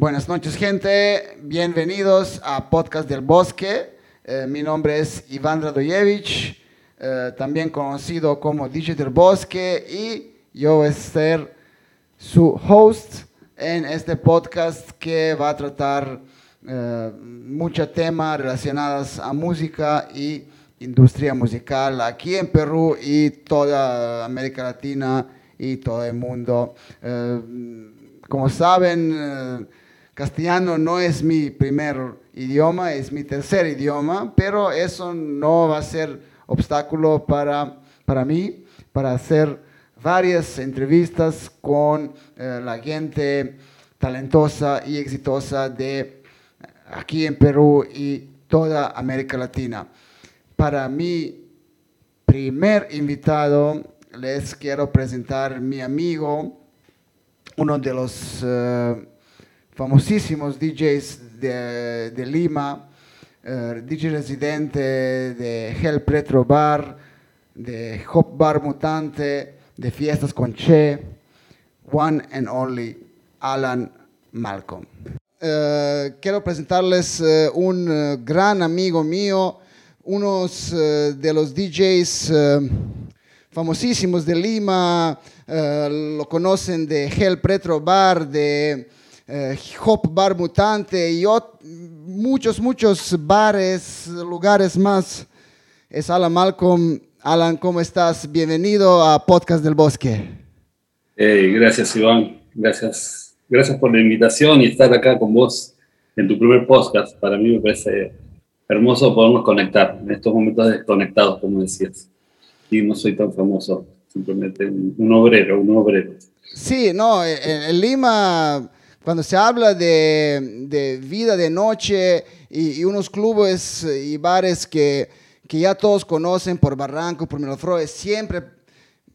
Buenas noches, gente. Bienvenidos a Podcast del Bosque. Eh, mi nombre es Iván Radoyevich, eh, también conocido como DJ del Bosque, y yo voy a ser su host en este podcast que va a tratar eh, muchos temas relacionados a música y industria musical aquí en Perú y toda América Latina y todo el mundo. como saben, Castellano no es mi primer idioma, es mi tercer idioma, pero eso no va a ser obstáculo para, para mí, para hacer varias entrevistas con eh, la gente talentosa y exitosa de aquí en Perú y toda América Latina. Para mi primer invitado les quiero presentar mi amigo, uno de los eh, famosísimos DJs de, Lima, uh, DJ residente de Hell Pretro Bar, de Hop Bar Mutante, de Fiestas con Che, one and only Alan Malcolm. Uh, quiero presentarles uh, un gran amigo mío, unos de los DJs famosísimos de Lima, lo conocen de Hell Pretro Bar, de eh, Hop Bar Mutante y muchos, muchos bares, lugares más. Es Alan Malcolm. Alan, ¿cómo estás? Bienvenido a Podcast del Bosque. gracias, Iván. Gracias. Gracias por la invitación y estar acá con vos en tu primer podcast. Para mí me parece hermoso podernos conectar en estos momentos desconectados, como decías. Y no soy tan famoso, simplemente un, obrero, un obrero. Sí, no, en Lima cuando se habla de, vida de noche y, unos clubes y bares que, ya todos conocen por Barranco, por Miraflores, siempre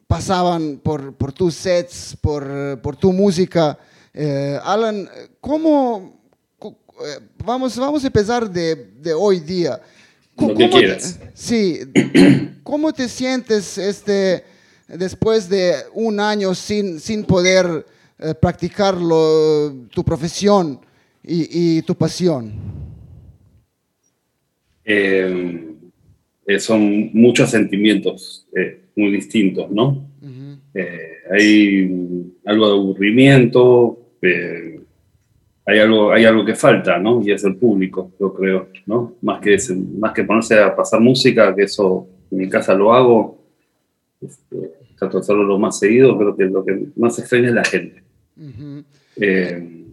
pasaban por, tus sets, por, tu música. Eh, Alan, ¿cómo, eh, vamos, vamos a empezar de, hoy día? Lo que quieras. sí, ¿cómo te sientes este, después de un año sin, sin poder eh, practicar tu profesión y, tu pasión? Eh, eh, son muchos sentimientos muy distintos, ¿no? hay algo de aburrimiento, hay, algo, hay algo que falta, ¿no? Y es el público, yo creo, ¿no? Más que, más que ponerse a pasar música, que eso en mi casa lo hago, este, trato de hacerlo lo más seguido, creo que lo que más extraña es la gente. Eh,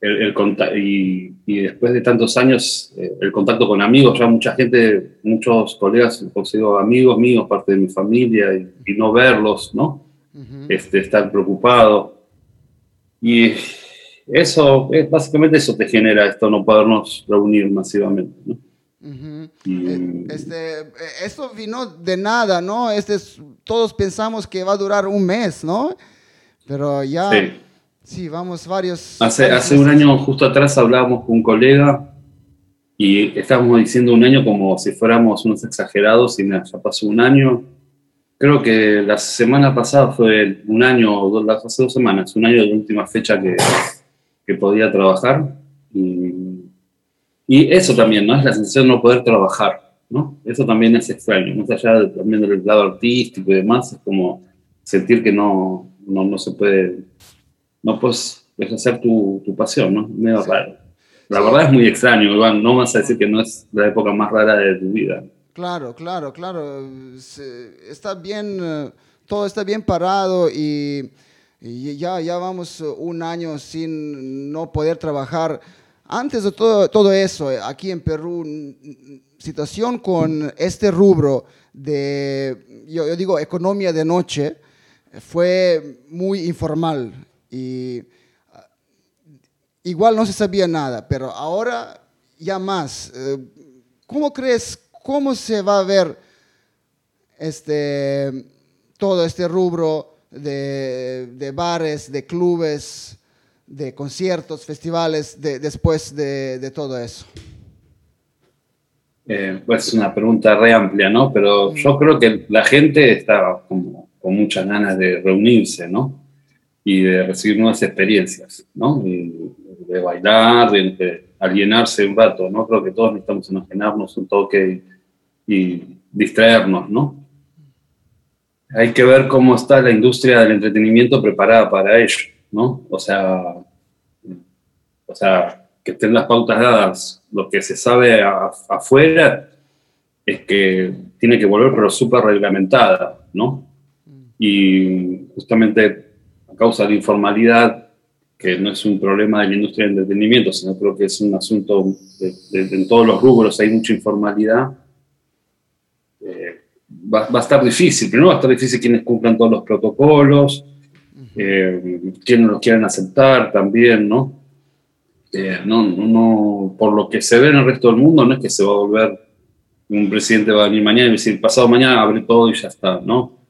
el, y, y, después de tantos años, eh, el contacto con amigos, ya mucha gente, muchos colegas han sido amigos míos, parte de mi familia, y, no verlos, ¿no? este, estar preocupado. Y eso, es, básicamente eso te genera esto, no podernos reunir masivamente, ¿no? Eh, este, esto vino de nada, ¿no? Este todos pensamos que va a durar un mes, ¿no? Pero ya... Sí, vamos varios. Hace, hace un año, justo atrás, hablábamos con un colega y estábamos diciendo un año como si fuéramos unos exagerados y ya pasó un año. Creo que la semana pasada fue un año, hace dos semanas, un año de la última fecha que, que podía trabajar. Y, y, eso también, ¿no? Es la sensación de no poder trabajar, ¿no? Eso también es extraño, más allá de, también del lado artístico y demás, es como sentir que no, no, no se puede no puedes ejercer tu, tu pasión, ¿no? Medio raro. La verdad es muy extraño, Iván, no vas a decir que no es la época más rara de tu vida. Claro, claro, claro. Está bien, eh, todo está bien parado y, ya, ya vamos un año sin no poder trabajar. Antes de todo, todo eso, eh, aquí en Perú, situación con este rubro de, yo, yo digo, economía de noche, fue muy informal y ah, igual no se sabía nada, pero ahora ya más. Eh, ¿Cómo crees, cómo se va a ver este, todo este rubro de, bares, de clubes, de conciertos, festivales, después de, todo eso? Eh, pues es una pregunta re amplia, ¿no? Pero yo creo que la gente está con muchas ganas de reunirse, ¿no? Y de recibir nuevas experiencias, ¿no? Y de bailar, de, alienarse un rato, ¿no? Creo que todos necesitamos enajenarnos un toque y, distraernos, ¿no? Hay que ver cómo está la industria del entretenimiento preparada para ello, ¿no? O sea, o sea, que estén las pautas dadas. Lo que se sabe afuera es que tiene que volver, pero súper reglamentada, ¿no? Y justamente a causa de la informalidad, que no es un problema de la industria del entretenimiento, sino creo que es un asunto de, en todos los rubros hay mucha informalidad, eh, va, a estar difícil. Primero va a estar difícil quienes cumplan todos los protocolos, eh, quienes los quieran aceptar también, ¿no? Eh, no, no, por lo que se ve en el resto del mundo, no es que se va a volver, un presidente va a venir mañana y decir, pasado mañana abre todo y ya está, ¿no?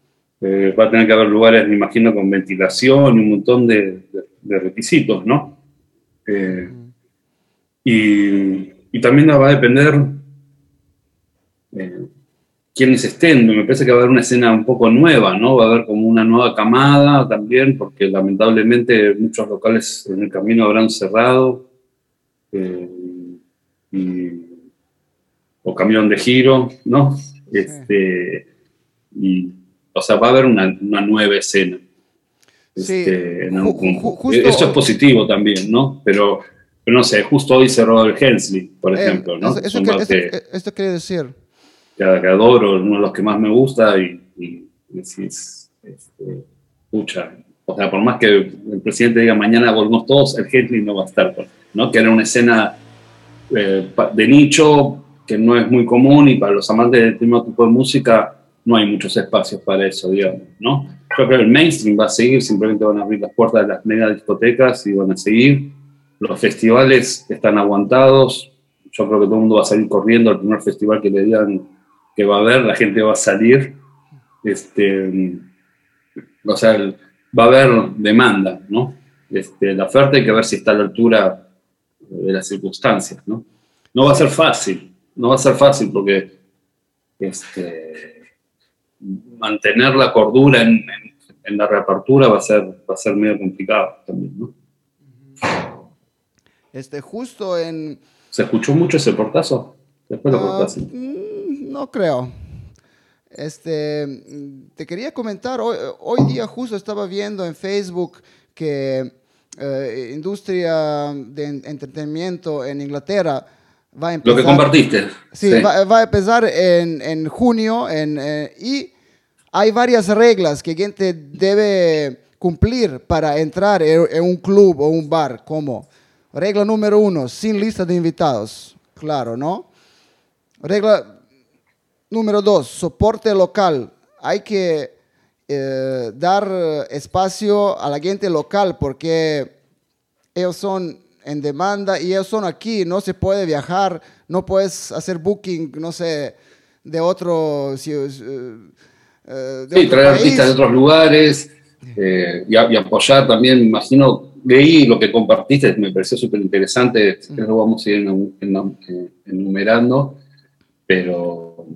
Eh, va a tener que haber lugares, me imagino, con ventilación y un montón de, requisitos, ¿no? Eh, y, también va a depender eh, quiénes estén. Me parece que va a haber una escena un poco nueva, ¿no? Va a haber como una nueva camada también, porque lamentablemente muchos locales en el camino habrán cerrado. o cambión de giro, ¿no? Este, y o sea, va a haber una, nueva escena. Este, Esto es positivo también, ¿no? Pero, no sé, justo hoy cerró el Hensley, por eh, ejemplo, ¿no? Eso, que, esto quiere decir. Que, adoro, uno de los que más me gusta y, y este, pucha, o sea, por más que el presidente diga mañana volvemos todos, el Hensley no va a estar, ¿no? Que era una escena eh, de nicho que no es muy común y para los amantes de este tipo de música no hay muchos espacios para eso, digamos, ¿no? Yo creo que el mainstream va a seguir, simplemente van a abrir las puertas de las mega discotecas y van a seguir. Los festivales están aguantados. Yo creo que todo el mundo va a salir corriendo al primer festival que le digan que va a haber, la gente va a salir. Este, o sea, va a haber demanda, ¿no? Este, la oferta hay que ver si está a la altura de las circunstancias, ¿no? No va a ser fácil, no va a ser fácil porque este, mantener la cordura en, la reapertura va a ser, va a ser medio complicado también, ¿no? Este, justo en... ¿Se escuchó mucho ese portazo? Después lo mm, No creo. Este, te quería comentar, hoy, hoy, día justo estaba viendo en Facebook que eh, industria de entretenimiento en Inglaterra va a empezar... Lo que compartiste. Sí, Va, va, a empezar en, en junio en, eh, y hay varias reglas que gente debe cumplir para entrar en un club o un bar, como regla número uno, sin lista de invitados, claro, ¿no? Regla número dos, soporte local. Hay que eh, dar espacio a la gente local porque ellos son en demanda y ellos son aquí, no se puede viajar, no puedes hacer booking, no sé, de otro... Eh, eh, sí, traer artistas de otros lugares eh, y, apoyar también, me imagino, leí lo que compartiste, me pareció súper interesante, lo vamos a ir enumerando, pero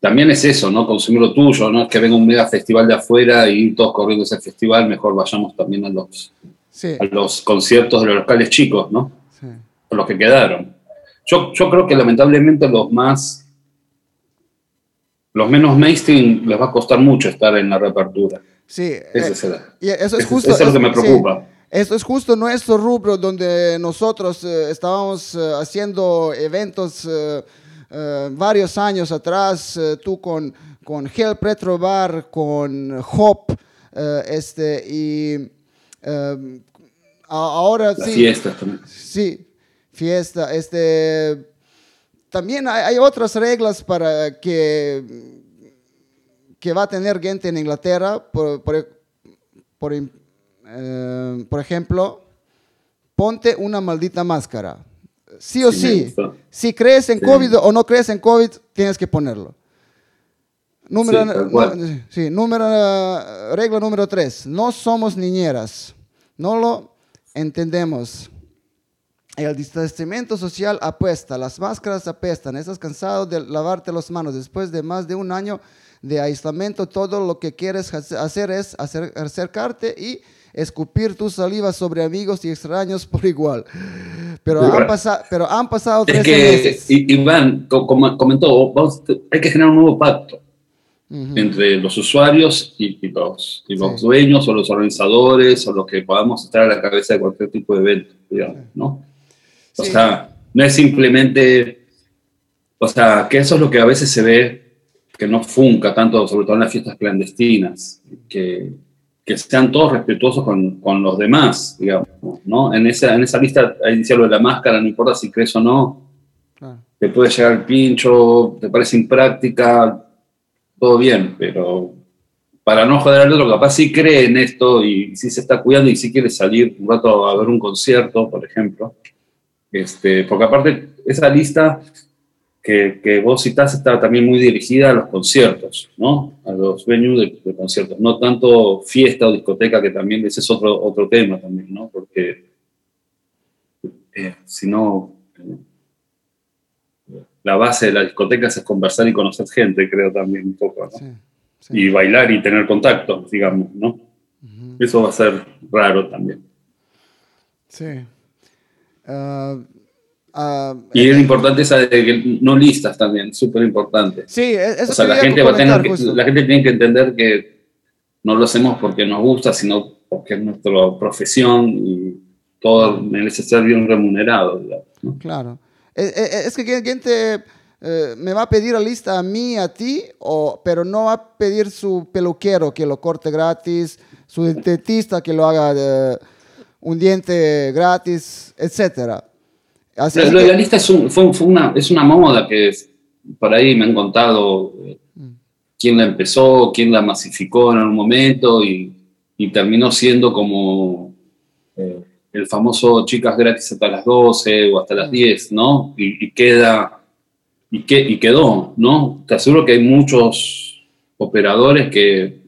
también es eso, ¿no? Consumir lo tuyo, no es que venga un mega festival de afuera y todos corriendo ese festival, mejor vayamos también a los, a los conciertos de los locales chicos, ¿no? Sí. los que quedaron. Yo, yo creo que lamentablemente los más los menos mainstream les va a costar mucho estar en la reapertura. Sí, eso, eh, eso es justo. Eso es lo que me preocupa. eso es justo nuestro rubro donde nosotros eh, estábamos eh, haciendo eventos varios años atrás, tú con, con Hell Pretro Bar, con Hop, este, y ahora sí. Fiesta también. Sí, fiesta. Este, también hay, otras reglas para que, que va a tener gente en Inglaterra. Por, por, eh, ejemplo, ponte una maldita máscara. Sí o sí. Si crees en COVID o no crees en COVID, tienes que ponerlo. Número, sí, número, regla número tres. No somos niñeras. No lo entendemos. El distanciamiento social apuesta, las máscaras apestan, estás cansado de lavarte las manos. Después de más de un año de aislamiento, todo lo que quieres hacer es acercarte y escupir tu saliva sobre amigos y extraños por igual. Pero, han, pasado, pero han pasado tres meses. Iván comentó, hay que generar un nuevo pacto entre los usuarios y, los, y los dueños o los organizadores o los que podamos estar a la cabeza de cualquier tipo de evento, digamos, ¿no? O sea, no es simplemente, o sea, que eso es lo que a veces se ve que no funca tanto, sobre todo en las fiestas clandestinas, que, que sean todos respetuosos con, con, los demás, digamos, ¿no? En esa, en esa lista, ahí dice lo de la máscara, no importa si crees o no, te puede llegar el pincho, te parece impráctica, todo bien, pero para no joder al otro, capaz sí cree en esto y sí se está cuidando y sí quiere salir un rato a ver un concierto, por ejemplo. Este, porque aparte, esa lista que, que vos citás está también muy dirigida a los conciertos, ¿no? A los venues de, conciertos, no tanto fiesta o discoteca, que también ese es otro, otro tema también, ¿no? Porque eh, si no, la base de la discoteca es conversar y conocer gente, creo también un poco, ¿no? Y bailar y tener contacto, digamos, ¿no? Eso va a ser raro también. Sí. Ah, ah, y es eh, importante esa de que no listas también, súper importante. Sí, e-, eso o sea, la gente, va a tener que, la gente tiene que entender que no lo hacemos porque nos gusta, sino porque es nuestra profesión y todo merece ser bien remunerado. ¿no? Claro. Eh, eh, es que quien te eh, me va a pedir la lista a mí, a ti, o, pero no va a pedir su peluquero que lo corte gratis, su dentista que lo haga un diente gratis, etc. la, lista es, una, es una moda que por ahí me han contado mm. quién la empezó, quién la masificó en un momento y, terminó siendo como el famoso chicas gratis hasta las 12 o hasta las 10, mm. ¿no? Y, queda, y, que, y quedó, ¿no? Te aseguro que hay muchos operadores que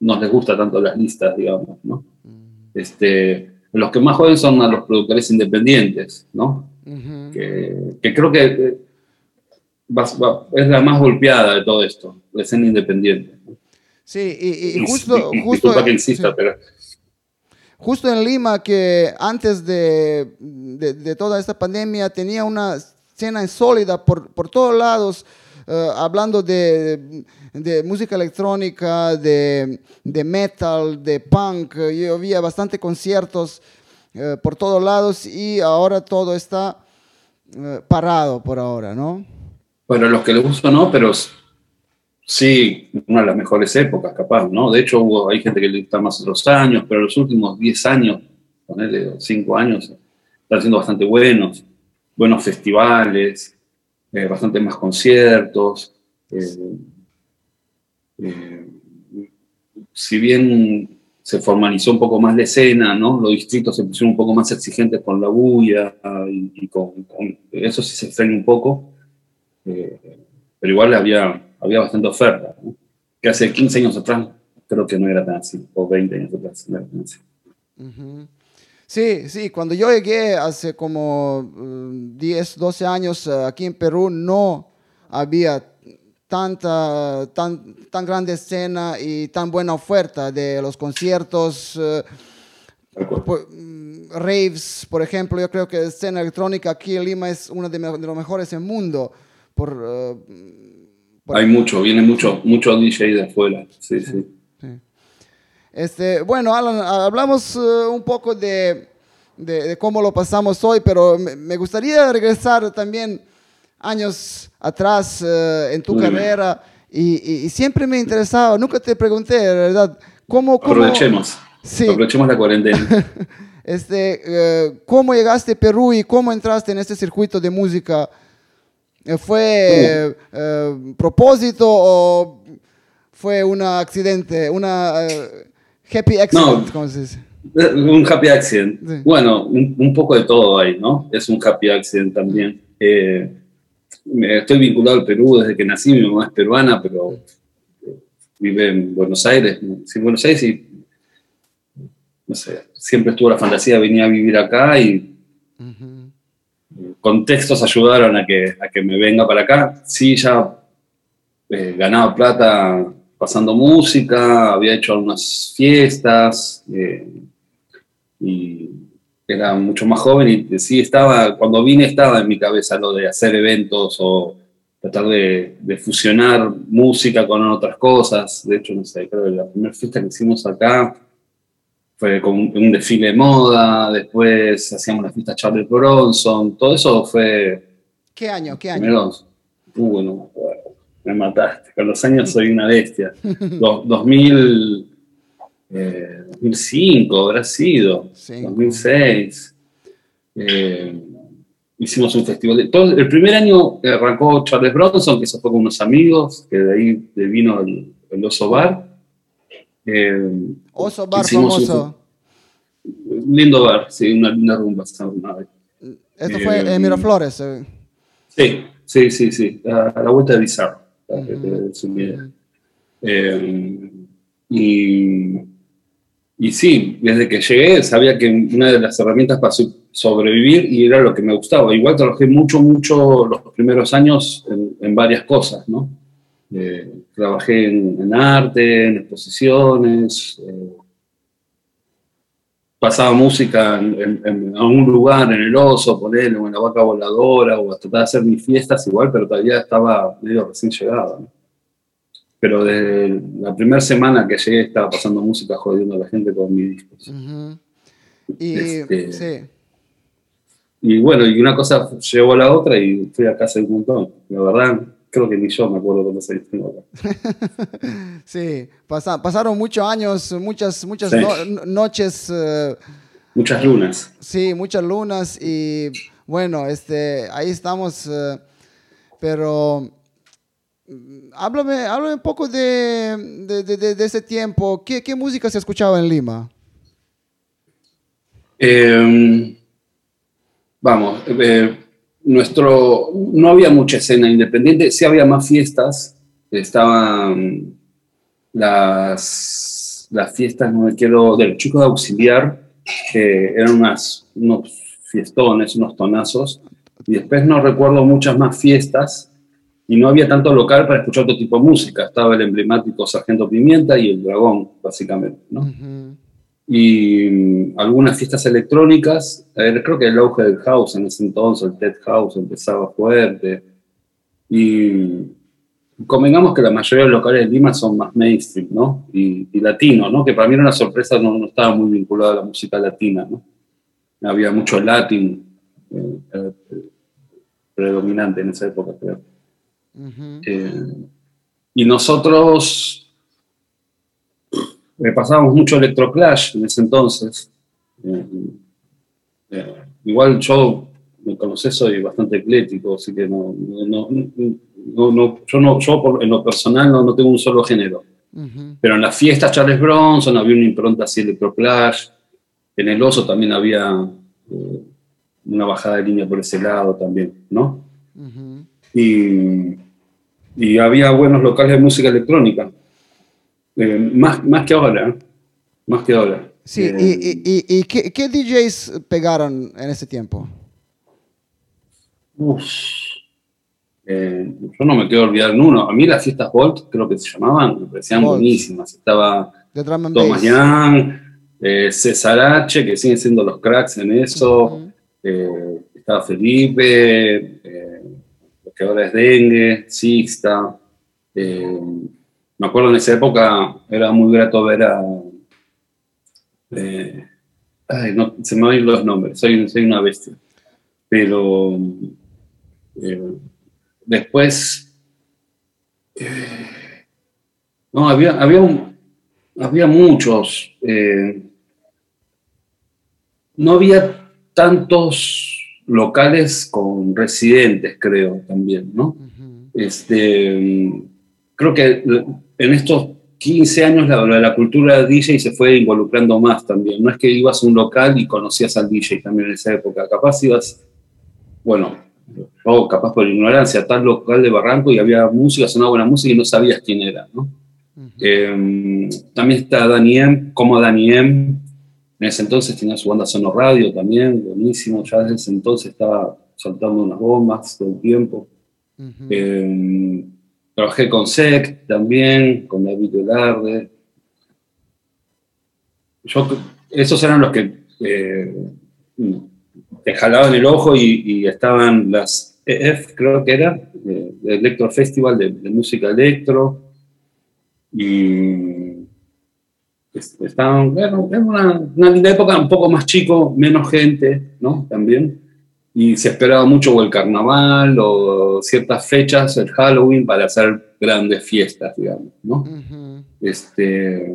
no les gusta tanto las listas, digamos, ¿no? Mm. Este, los que más joden son a los productores independientes, ¿no? que, creo que eh, es la más golpeada de todo esto, la escena independiente. Sí, y, justo... justo que insista, pero justo en Lima, que antes de, toda esta pandemia tenía una escena sólida por, por todos lados, eh, hablando de, música electrónica, de, metal, de punk. Yo había bastante conciertos eh, por todos lados y ahora todo está eh, parado por ahora, ¿no? Bueno, los que les gusta no, pero Sí, una de las mejores épocas, capaz, ¿no? De hecho, hubo, hay gente que le gusta más los años, pero los últimos 10 años, ponerle 5 años, están siendo bastante buenos. Buenos festivales, eh, bastante más conciertos. Eh, eh, si bien se formalizó un poco más la escena, ¿no? Los distritos se pusieron un poco más exigentes con la bulla y, con, eso sí se frena un poco, pero igual había había bastante oferta, que hace 15 años atrás creo que no era tan así, o 20 años atrás no era tan así. Sí, sí, cuando yo llegué hace como 10, uh, 12 años uh, aquí en Perú, no había tanta, tan, tan grande escena y tan buena oferta de los conciertos, uh, mm, raves, por ejemplo. Yo creo que la escena electrónica aquí en Lima es una de, de los mejores del mundo. Por, hay mucho, viene mucho, mucho DJ de afuera. Sí, sí. Este, bueno, Alan, hablamos uh, un poco de, de, cómo lo pasamos hoy, pero me, gustaría regresar también años atrás uh, en tu carrera y, y, siempre me interesaba, nunca te pregunté, ¿verdad? ¿Cómo, cómo... Aprovechemos. Sí. Aprovechemos la cuarentena. este, uh, ¿Cómo llegaste a Perú y cómo entraste en este circuito de música? ¿Fue uh, propósito o fue un accidente, una uh, happy accident? No, se dice? Un happy accident. Bueno, un, poco de todo ahí, ¿no? Es un happy accident también. Eh, estoy vinculado al Perú desde que nací, mi mamá es peruana, pero vive en Buenos Aires, sí, Buenos Aires y no sé, siempre estuvo la fantasía de venir a vivir acá y contextos ayudaron a que, a que me venga para acá. Sí, ya eh, ganaba plata pasando música, había hecho algunas fiestas, eh, y era mucho más joven y sí estaba, cuando vine estaba en mi cabeza lo de hacer eventos o tratar de, de fusionar música con otras cosas. De hecho, no sé, creo que la primera fiesta que hicimos acá fue con un desfile de moda, después hacíamos la fiesta Charles Bronson, todo eso fue... ¿Qué año? ¿Qué año? Uh, no me acuerdo, me mataste, con los años soy una bestia. 2000, 2005 eh, habrá sido, 2006. Eh, hicimos un festival. De, todo, el primer año arrancó Charles Bronson, que se fue con unos amigos, que de ahí vino el, el Oso Bar. Eh, Oso Bar famoso. lindo bar, sí, una linda rumba. Esto fue en Miraflores. Sí, sí, sí, sí, a, la vuelta de Bizarro. y y sí, desde que llegué sabía que una de las herramientas para sobrevivir y era lo que me gustaba. Igual trabajé mucho, mucho los primeros años en, varias cosas, ¿no? Eh, trabajé en, arte, en exposiciones, eh, pasaba música en, algún lugar, en el oso, ponerle, o en la vaca voladora, o hasta de hacer mis fiestas igual, pero todavía estaba medio recién llegado. ¿no? pero desde la primera semana que llegué estaba pasando música jodiendo a la gente con mis discos. y, este, y bueno, y una cosa llevó a la otra y fui a casa un montón. La verdad, creo que ni yo me acuerdo cuando se acá. sí, pasaron muchos años, muchas, muchas noches. Eh, muchas lunas. Sí, muchas lunas y bueno, este, ahí estamos, eh, pero háblame, háblame un poco de, de, ese tiempo. ¿Qué, ¿Qué, música se escuchaba en Lima? Em, vamos, eh, nuestro, no había mucha escena independiente, sí había más fiestas, estaban las, las fiestas, no me quiero, de los chicos de auxiliar, que eran unas, unos fiestones, unos tonazos, y después no recuerdo muchas más fiestas, y no había tanto local para escuchar otro tipo de música. Estaba el emblemático Sargento Pimienta y el Dragón, básicamente. ¿no? Y mm, algunas fiestas electrónicas, creo que el auge del house en ese entonces, el Ted House empezaba fuerte. Y convengamos que la mayoría de los locales de Lima son más mainstream, ¿no? Y, y latino, ¿no? Que para mí era una sorpresa, no, no, estaba muy vinculado a la música latina, ¿no? Había mucho latín eh, eh, predominante en esa época, creo. Eh, y nosotros eh, pasábamos mucho electroclash en ese entonces. Eh, igual yo, me conocés, soy bastante eclético, así que no, no, no, yo, no, yo en lo personal no, tengo un solo género. Pero en las fiestas Charles Bronson había una impronta así electroclash. En el oso también había una bajada de línea por ese lado también, ¿no? y, y, había buenos locales de música electrónica, eh, más, más que ahora, ¿eh? más que ahora. Sí, y, eh, y, y ¿qué, ¿qué, DJs pegaron en ese tiempo? Uf, yo no me quiero olvidar uno. A mí las fiestas Volt, creo que se llamaban, me parecían buenísimas. Estaba Thomas Young, César H, que siguen siendo los cracks en eso. estaba Felipe, que ahora es dengue, Sixta. Eh, me acuerdo en esa época era muy grato ver a. Eh, ay, no, se me van los nombres, soy, soy una bestia. Pero eh, después. no, había, había, había muchos. no había tantos locales con residentes, creo, también, ¿no? este, creo que en estos 15 años la, la cultura DJ se fue involucrando más también. No es que ibas a un local y conocías al DJ también en esa época. Capaz ibas, bueno, o capaz por ignorancia, tal local de Barranco y había música, sonaba buena música y no sabías quién era, ¿no? Em, también está Dani M, como Dani M, en ese entonces tenía su banda Sono Radio también, buenísimo. Ya desde ese entonces estaba saltando unas bombas todo el tiempo. Eh, trabajé con SEC también, con David Velarde. Yo, esos eran los que eh, te jalaban el ojo y, estaban las EF, creo que era, eh, el Electro Festival de, música electro, y estaban, bueno, era una, una, época, un poco más chico, menos gente, ¿no? También, y se esperaba mucho o el carnaval o ciertas fechas, el Halloween, para hacer grandes fiestas, digamos, ¿no? Este,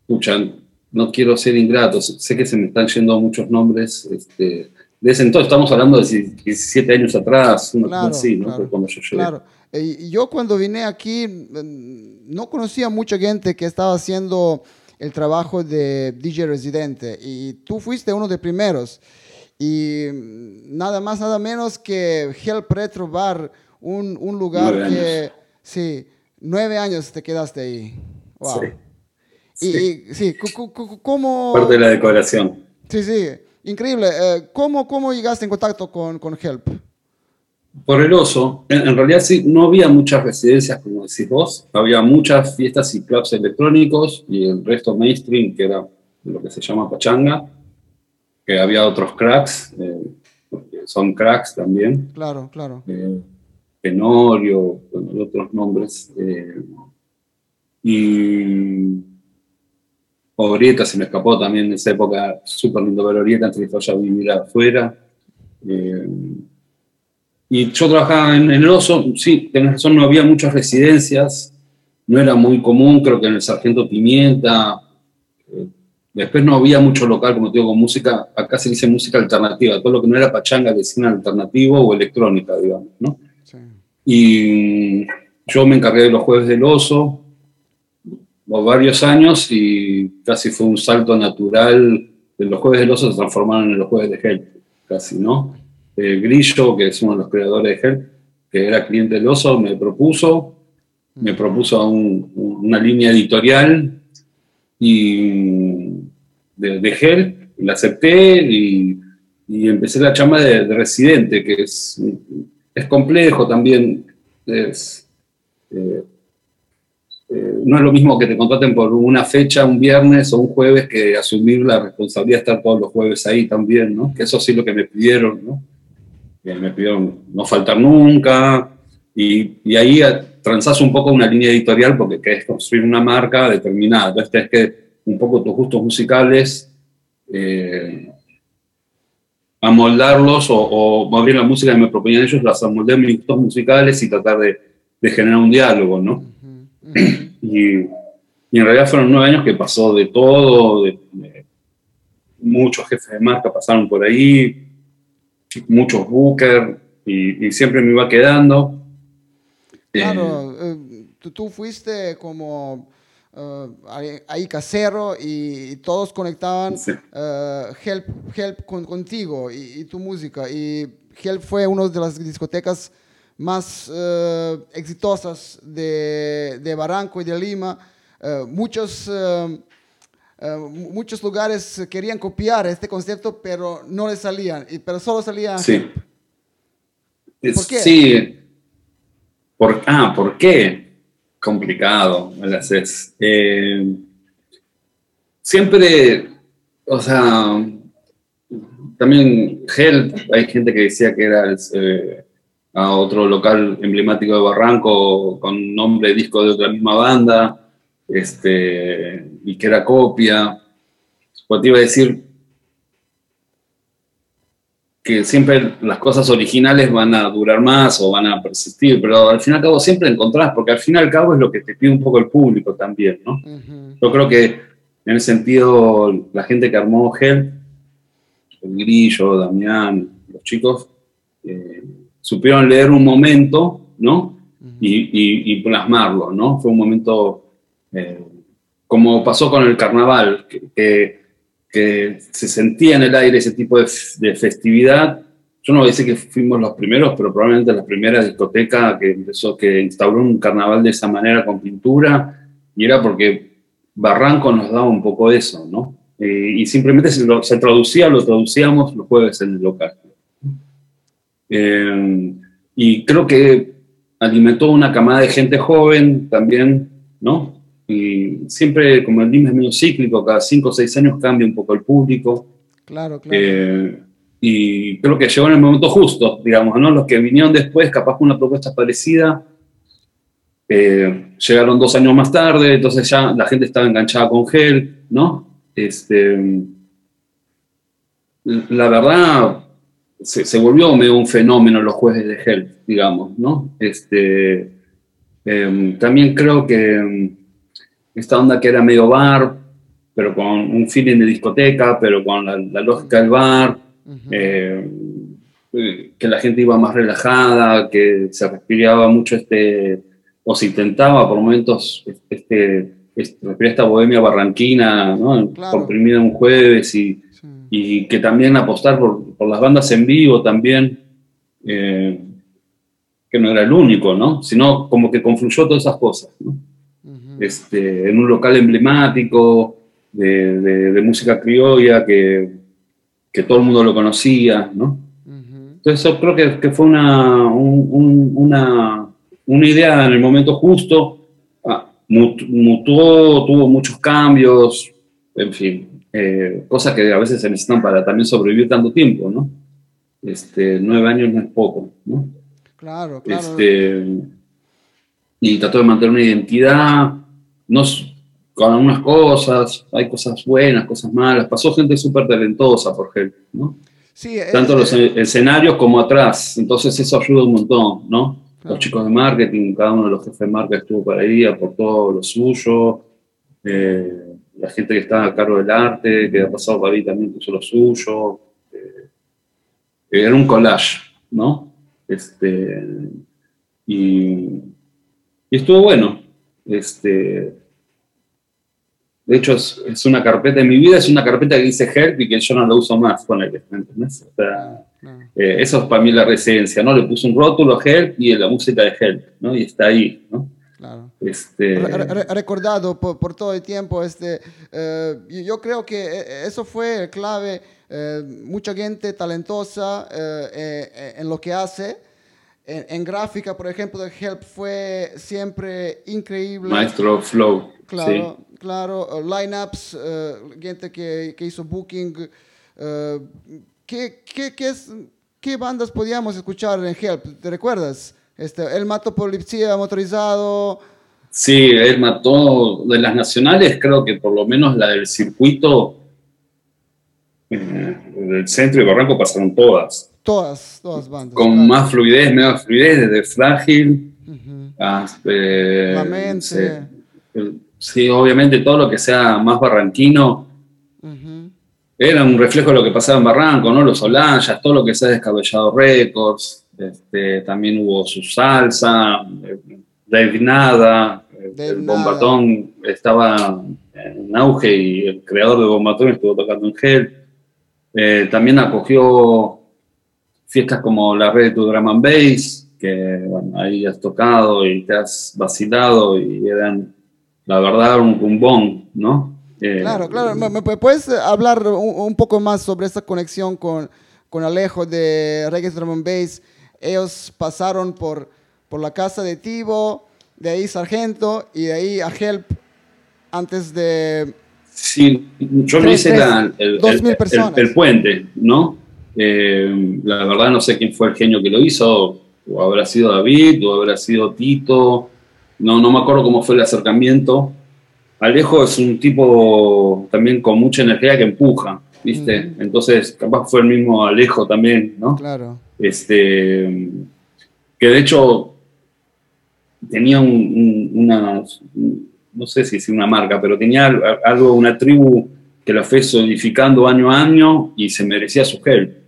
escuchan, no quiero ser ingrato, sé que se me están yendo muchos nombres, este, de ese entonces, estamos hablando de 17 años atrás, una claro, así, ¿no? Claro, cuando yo llegué. Claro. Y yo cuando vine aquí mm, no conocía mucha gente que estaba haciendo el trabajo de DJ residente y tú fuiste uno de primeros y nada más, nada menos que Help Retro Bar, un, un lugar nueve que, años. sí, nueve años te quedaste ahí. Wow. Sí. Y, Sí. y, sí, ¿cómo? Parte de la decoración. Sí, sí, increíble. Eh, ¿cómo, ¿Cómo llegaste en contacto con, con Help? Por el oso, en, en realidad sí, no había muchas residencias, como decís vos, había muchas fiestas y clubs electrónicos y el resto mainstream, que era lo que se llama pachanga, que había otros cracks, eh, porque son cracks también, Claro, claro. eh, Tenorio, otros nombres. eh, y Orieta se me escapó también en esa época, súper lindo ver Orieta antes de que vaya a vivir afuera. Eh, y yo trabajaba en, en el Oso, sí, tenés razón, no había muchas residencias, no era muy común, creo que en el Sargento Pimienta. Después no había mucho local, como te digo, con música, acá se dice música alternativa, todo lo que no era pachanga decían alternativo o electrónica, digamos, ¿no? Sí. Y yo me encargué de los jueves del oso por varios años y casi fue un salto natural. De los jueves del oso se transformaron en los jueves de Help, casi, ¿no? Eh, Grillo, que es uno de los creadores de Help, que era cliente del oso, me propuso, me propuso un- una línea editorial y de, de Help, la acepté y, y empecé la chamba de, de residente, que es, es complejo también. Es, eh, eh, no es lo mismo que te contraten por una fecha, un viernes o un jueves, que asumir la responsabilidad de estar todos los jueves ahí también, ¿no? Que eso sí lo que me pidieron, ¿no? Me pidieron no faltar nunca, y, y ahí transas un poco una línea editorial porque querés construir una marca determinada. Entonces tenés que un poco tus gustos musicales eh, amoldarlos o, o más bien la música que me proponían ellos, las amoldé a mis gustos musicales y tratar de, de generar un diálogo, ¿no? Y, y en realidad fueron nueve años que pasó de todo, de, de- muchos jefes de marca pasaron por ahí, muchos bookers, y, y siempre me iba quedando. Eh, Claro, eh, tú, tú fuiste como eh, ahí, ahí casero y, y todos conectaban Sí. eh, Help, Help con- contigo y, y tu música. Y Help fue una de las discotecas más eh, exitosas de, de Barranco y de Lima. Muchos, mu- muchos lugares querían copiar este concepto, pero no les salían, y, pero solo salía Sí. Help. Es- ¿Por qué? Sí. Por, ah, ¿por qué? Complicado, me la haces. Eh, siempre, o sea, también Help, hay gente que decía que era eh, a otro local emblemático de Barranco con nombre de disco de otra misma banda, este, y que era copia. Pues te iba a decir, que siempre las cosas originales van a durar más o van a persistir, pero al fin y al cabo siempre encontrás, porque al fin y al cabo es lo que te pide un poco el público también, ¿no? Yo creo que en ese sentido la gente que armó Help, el Grillo, Damián, los chicos, eh, supieron leer un momento, ¿no? Y, y- y plasmarlo, ¿no? Fue un momento, eh, como pasó con el carnaval, que, que- que se sentía en el aire ese tipo de, de festividad. Yo no voy a decir que fuimos los primeros, pero probablemente la primera discoteca que empezó, que instauró un carnaval de esa manera con pintura, y era porque Barranco nos daba un poco eso, ¿no? Eh, y simplemente se, lo- traducía, lo traducíamos los jueves en el local. Eh, y creo que alimentó una camada de gente joven también, ¿no? Y siempre, como el DIM es medio cíclico, cada cinco o seis años cambia un poco el público. Claro, claro. Eh, y creo que llegó en el momento justo, digamos, ¿no? Los que vinieron después, capaz con una propuesta parecida, eh, llegaron dos años más tarde, entonces ya la gente estaba enganchada con Gel, ¿no? Este, la verdad, se, volvió medio un fenómeno los jueves de Hell, digamos, ¿no? Este, em, también creo que em, esta onda que era medio bar, pero con un feeling de discoteca, pero con la, lógica del bar, em, que la gente iba más relajada, que se respiraba mucho este, o se intentaba por momentos este, este esta bohemia barranquina, ¿no? comprimida un jueves y y que también apostar por, por las bandas en vivo también, eh, que no era el único, ¿no? Sino como que confluyó todas esas cosas, ¿no? Este, en un local emblemático de, de, música criolla que, que, todo el mundo lo conocía, ¿no? Entonces yo creo que, que fue una, una, una, idea en el momento justo, ah, mutuó, tuvo muchos cambios, en fin, eh, cosas que a veces se necesitan para también sobrevivir tanto tiempo, ¿no? Este, nueve años no es poco, ¿no? Claro, claro. Este, y trató de mantener una identidad, no, con algunas cosas, hay cosas buenas, cosas malas. Pasó gente súper talentosa por ejemplo, ¿no? Sí, Tanto los escenarios como atrás. Entonces eso ayuda un montón, ¿no? Los chicos de marketing, cada uno de los jefes de marca estuvo por ahí, aportó lo suyo. Eh, la gente que está a cargo del arte, que ha pasado por ahí también puso lo suyo. Eh, era un collage, ¿no? Este, y, estuvo bueno. Este, de hecho, es, una carpeta en mi vida, es una carpeta que dice Help y que yo no la uso más con él, ¿entendés? Eh, eso es para mí la residencia, ¿no? Le puse un rótulo Help y la música de Help, ¿no? Y está ahí, ¿no? Este... recordado por, todo el tiempo, este, eh, yo creo que eh, eso fue clave, eh, mucha gente talentosa en lo que hace. En, gráfica, por ejemplo, de Help fue siempre increíble. Maestro Flow. Claro, claro. lineups, gente que, que, hizo booking. ¿qué, qué, qué, es, ¿Qué bandas podíamos escuchar en Help? ¿Te recuerdas? Este, él mató policía motorizado. Sí, él mató de las nacionales, creo que por lo menos la del circuito eh, del centro y Barranco pasaron todas. Todas, todas bandas. Con más fluidez, menos fluidez, desde Frágil hasta... la mente. Sí, obviamente todo lo que sea más barranquino era un reflejo de lo que pasaba en Barranco, ¿no? Los Olanchas, todo lo que sea Descabellado Records, este, también hubo su salsa, Dave Nada, el Bombatón estaba en auge y el creador de Bombatón estuvo tocando en Gel. Eh, también acogió fiestas como la red de tu Drum and Bass, que ahí has tocado y te has vacilado y eran, la verdad, un cumbón, ¿no? Eh, claro, claro. ¿Me, puedes hablar un, poco más sobre esa conexión con, con Alejo de Reggae Drum and Bass? ellos pasaron por, por la casa de Tibo, de ahí Sargento y de ahí a Help antes de... Sí, yo me hice el, el, puente, ¿no? Eh, la verdad no sé quién fue el genio que lo hizo, o habrá sido David, o habrá sido Tito, no, no me acuerdo cómo fue el acercamiento. Alejo es un tipo también con mucha energía que empuja, ¿viste? Mm. Entonces, capaz fue el mismo Alejo también, ¿no? Claro. Este, que de hecho tenía una, no sé si es una marca, pero tenía algo, una tribu que la fue solidificando año a año y se merecía su gel.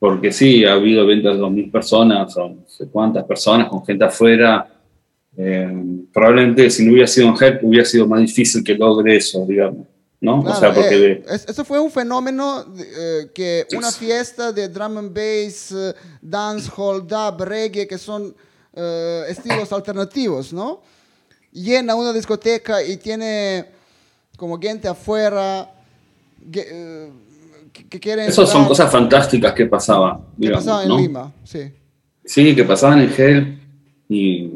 Porque sí, ha habido eventos de 2.000 personas, o no sé cuántas personas, con gente afuera. Eh, probablemente si no hubiera sido un gel hubiera sido más difícil que logre eso, digamos. ¿no? o sea, porque eh, eso fue un fenómeno eh, que una fiesta de drum and bass, uh, dancehall, dub, reggae, que son estilos alternativos, ¿no? Llena una discoteca y tiene como gente afuera que, quieren... Esas son cosas fantásticas que pasaban. Que pasaban en Lima, sí. Sí, que pasaban en Gel y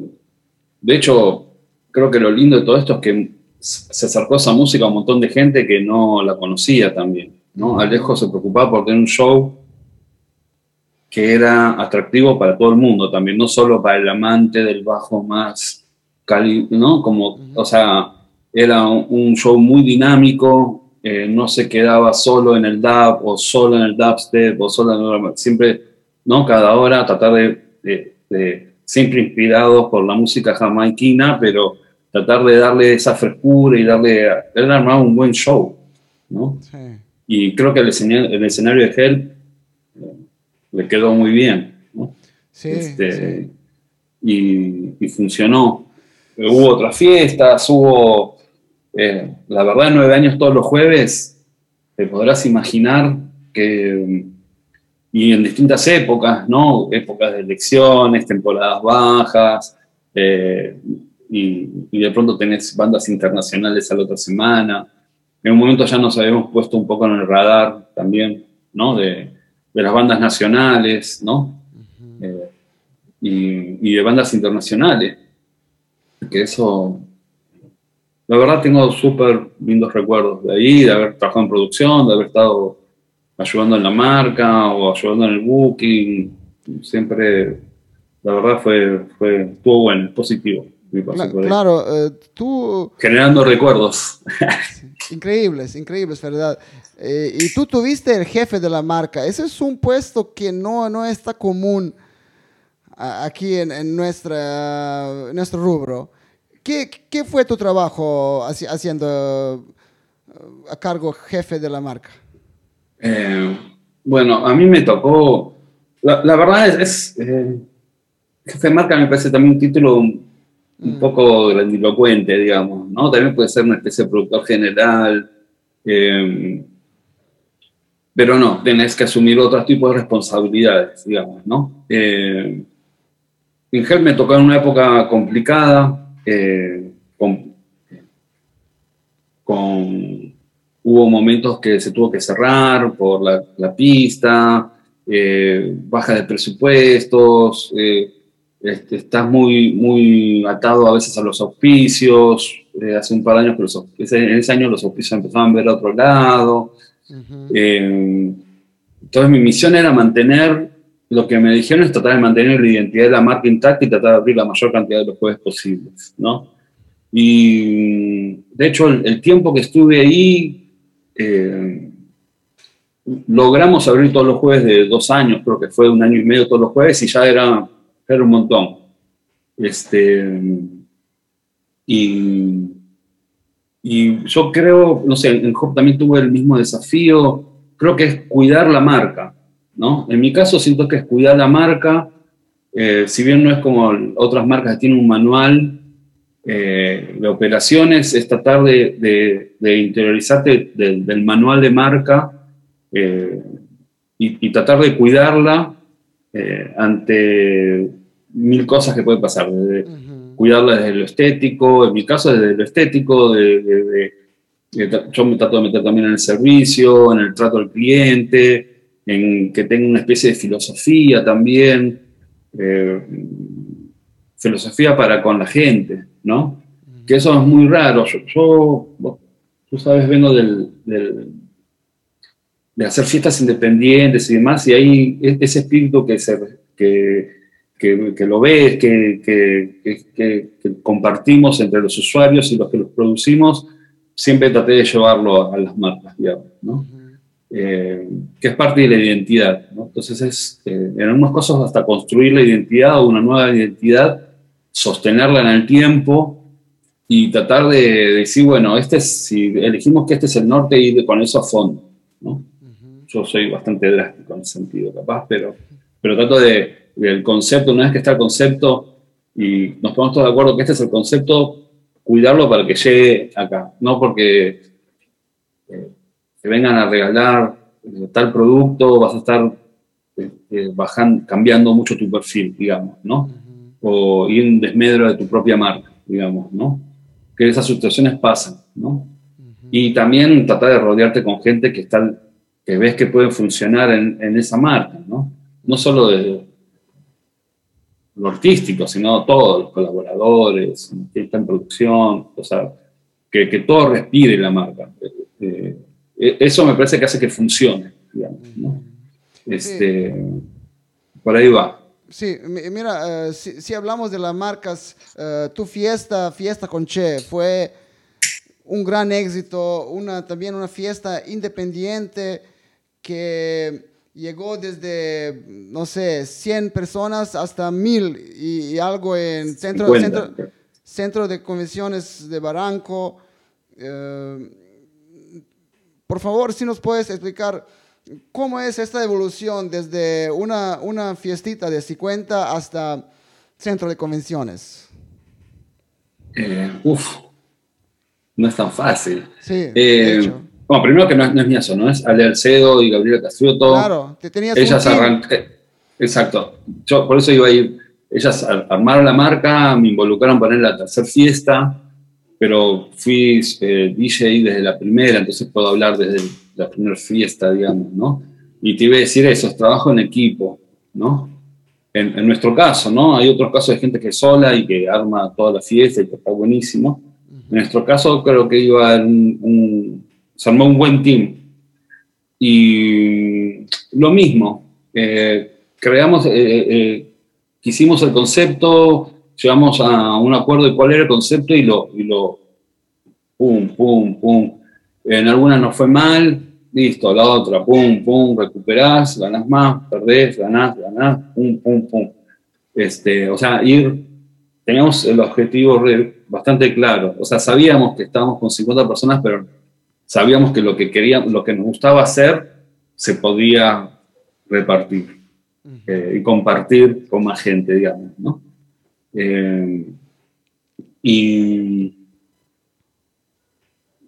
de hecho creo que lo lindo de todo esto es que se acercó esa música a un montón de gente que no la conocía también, ¿no? Alejo se preocupaba por tener un show que era atractivo para todo el mundo también, no solo para el amante del bajo más cali, ¿no? Como, o sea, era un show muy dinámico, eh, no se quedaba solo en el dub o solo en el dubstep o solo en el, siempre, ¿no? Cada hora tratar de, de, siempre inspirados por la música jamaiquina, pero tratar de darle esa frescura y darle, él armaba un buen show, ¿no? Y creo que el escenario, el escenario de Help le quedó muy bien. Sí, este, Y, funcionó. Hubo otras fiestas, hubo, eh, la verdad, nueve años todos los jueves, te podrás imaginar que, y en distintas épocas, ¿no? Épocas de elecciones, temporadas bajas, eh, y, y, de pronto tenés bandas internacionales a la otra semana. En un momento ya nos habíamos puesto un poco en el radar también, ¿no? De, de las bandas nacionales, ¿no? Eh, y, de bandas internacionales. Que eso, la verdad tengo súper lindos recuerdos de ahí, de haber trabajado en producción, de haber estado ayudando en la marca o ayudando en el booking. Siempre, la verdad fue, fue estuvo bueno, positivo. Claro, eh, tú... Generando recuerdos. Increíbles, increíbles, ¿verdad? Eh, y tú tuviste el jefe de la marca. Ese es un puesto que no, no está común aquí en, nuestra, nuestro rubro. ¿Qué, ¿Qué, fue tu trabajo haciendo eh, a cargo jefe de la marca? Eh, bueno, a mí me tocó, la, verdad es, jefe de marca me parece también un título un, mm. poco grandilocuente, digamos, ¿no? También puede ser una especie de productor general. Pero no, tenés que asumir otro tipo de responsabilidades, digamos, ¿no? Eh, me tocó en una época complicada, eh, con, hubo momentos que se tuvo que cerrar por la, pista, eh, baja de presupuestos, eh, este, estás muy, muy atado a veces a los auspicios, hace un par de años, pero en ese año los auspicios empezaban a ver a otro lado, eh, entonces mi misión era mantener, lo que me dijeron es tratar de mantener la identidad de la marca intacta y tratar de abrir la mayor cantidad de los jueves posibles, ¿no? Y de hecho el, tiempo que estuve ahí, eh, logramos abrir todos los jueves de dos años, creo que fue un año y medio todos los jueves y ya era, era un montón. Este, y y yo creo, no sé, en Hop también tuve el mismo desafío, creo que es cuidar la marca, ¿no? En mi caso siento que es cuidar la marca, eh, si bien no es como otras marcas que tienen un manual eh, de operaciones, es tratar de, de, interiorizarte del manual de marca eh, y, tratar de cuidarla ante mil cosas que pueden pasar cuidarla desde lo estético, en mi caso desde lo estético, de, yo me trato de meter también en el servicio, en el trato al cliente, en que tenga una especie de filosofía también, eh, filosofía para con la gente, ¿no? Que eso es muy raro. Yo, tú sabes, vengo del, de hacer fiestas independientes y demás, y hay ese espíritu que, se, que que, lo ves, que, que, compartimos entre los usuarios y los que los producimos, siempre traté de llevarlo a, las marcas, digamos, ¿no? Eh, que es parte de la identidad. ¿no? Entonces es, eh, en algunos casos, hasta construir la identidad o una nueva identidad, sostenerla en el tiempo y tratar de, decir, bueno, este es, si elegimos que este es el norte, ir con eso a fondo. ¿no? Yo soy bastante drástico en ese sentido, capaz, pero, pero trato de, el concepto, una vez que está el concepto y nos ponemos todos de acuerdo que este es el concepto, cuidarlo para que llegue acá, no porque eh, te vengan a regalar eh, tal producto, vas a estar eh, bajando, cambiando mucho tu perfil, digamos, ¿no? O ir en desmedro de tu propia marca, digamos, ¿no? Que esas situaciones pasan, ¿no? Y también tratar de rodearte con gente que, está, que ves que puede funcionar en, en esa marca, ¿no? No solo de, lo artístico, sino todos los colaboradores, que está en producción, o sea, que, que todo respire la marca. Eh, eso me parece que hace que funcione, digamos, ¿no? Este, Por ahí va. Sí, mira, eh, si, hablamos de las marcas, eh, tu fiesta, Fiesta con Che, fue un gran éxito, una, también una fiesta independiente que llegó desde, no sé, 100 personas hasta 1000 y, algo en centro, centro, centro, de convenciones de Barranco. Eh, por favor, si nos puedes explicar cómo es esta evolución desde una, una fiestita de 50 hasta centro de convenciones. Eh, uf, no es tan fácil. Sí, eh, bueno, primero que no es, no es eso, ¿no? Es Ale Alcedo y Gabriela Castriotto. Claro, te tenías Ellas arrancaron. Exacto. Yo por eso iba a ir. Ellas armaron la marca, me involucraron para la tercera fiesta, pero fui eh, DJ desde la primera, entonces puedo hablar desde la primera fiesta, digamos, ¿no? Y te iba a decir eso, es trabajo en equipo, ¿no? En, en, nuestro caso, ¿no? Hay otros casos de gente que es sola y que arma toda la fiesta y que está buenísimo. En nuestro caso creo que iba un, un se armó un buen team. Y lo mismo, eh, creamos, eh, eh, quisimos el concepto, llegamos a un acuerdo de cuál era el concepto y lo, y lo pum, pum, pum. En algunas nos fue mal, listo, la otra, pum, pum, recuperás, ganás más, perdés, ganás, ganás, pum, pum, pum. Este, o sea, ir, teníamos el objetivo bastante claro, o sea, sabíamos que estábamos con 50 personas, pero sabíamos que lo que queríamos, lo que nos gustaba hacer, se podía repartir eh, y compartir con más gente, digamos, ¿no? Eh, y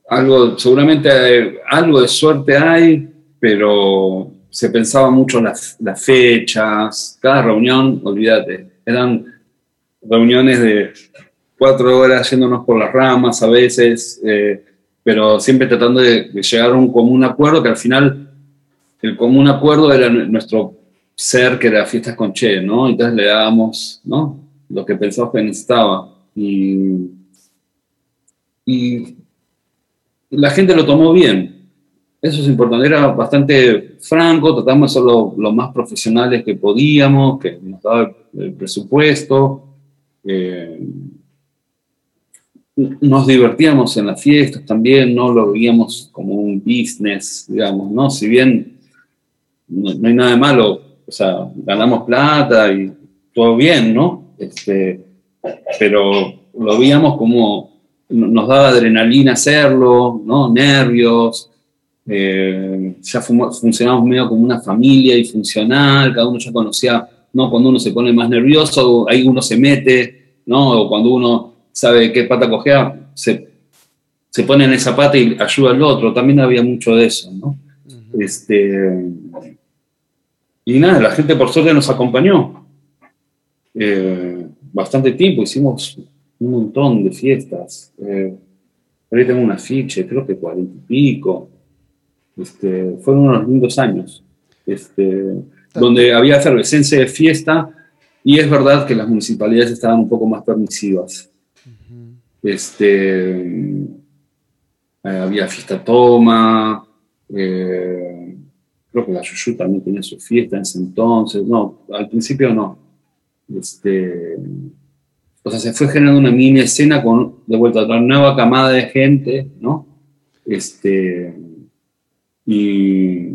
algo, seguramente algo de suerte hay, pero se pensaba mucho las, las fechas, cada reunión, olvídate, eran reuniones de cuatro horas yéndonos por las ramas a veces, eh, pero siempre tratando de, llegar a un común acuerdo, que al final el común acuerdo era nuestro ser, que era fiestas con Che, ¿no? Entonces le dábamos, ¿no? Lo que pensábamos que necesitaba. Y, y la gente lo tomó bien. Eso es importante, era bastante franco, tratamos de ser lo, más profesionales que podíamos, que nos daba el presupuesto. Eh, nos divertíamos en las fiestas también, no lo veíamos como un business, digamos, ¿no? Si bien no, hay nada de malo, o sea, ganamos plata y todo bien, ¿no? Este, pero lo veíamos como nos daba adrenalina hacerlo, ¿no? Nervios, eh, ya funcionamos medio como una familia y funcional, cada uno ya conocía, ¿no? Cuando uno se pone más nervioso, ahí uno se mete, ¿no? O cuando uno sabe qué pata cogea, se, se pone en esa pata y ayuda al otro. También había mucho de eso, ¿no? este, y nada, la gente por suerte nos acompañó. Eh, bastante tiempo, hicimos un montón de fiestas. Eh, ahí tengo un afiche, creo que cuarenta y pico. Este, fueron unos lindos años, este, donde había efervescencia de fiesta y es verdad que las municipalidades estaban un poco más permisivas. Este, eh, había fiesta toma, eh, creo que la Yuyu también tenía su fiesta en ese entonces, no, al principio no. Este, o sea, se fue generando una mini escena con, de vuelta, otra nueva camada de gente, ¿no? Este, y,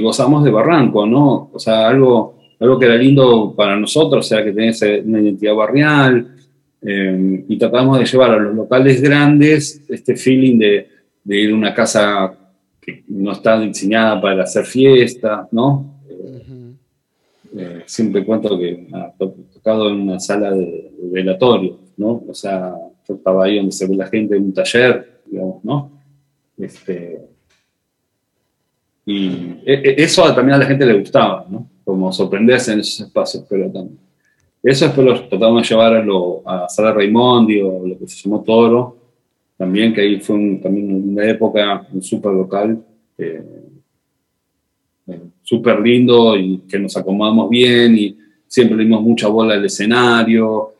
gozamos de Barranco, ¿no? O sea, algo, algo que era lindo para nosotros, o sea, que tenía una identidad barrial, eh, y tratamos de llevar a los locales grandes este feeling de, ir a una casa que no está diseñada para hacer fiestas, ¿no? Siempre cuento que ha tocado en una sala de, velatorio, ¿no? O sea, yo estaba ahí donde se ve la gente en un taller, digamos, ¿no? Este, y e, e, eso también a la gente le gustaba, ¿no? Como sorprenderse en esos espacios, pero también eso después lo tratamos de llevar a, lo, a Sala Raimondi o lo que se llamó Toro, también, que ahí fue también una época, un súper local, eh, súper lindo y que nos acomodamos bien y siempre dimos mucha bola al escenario.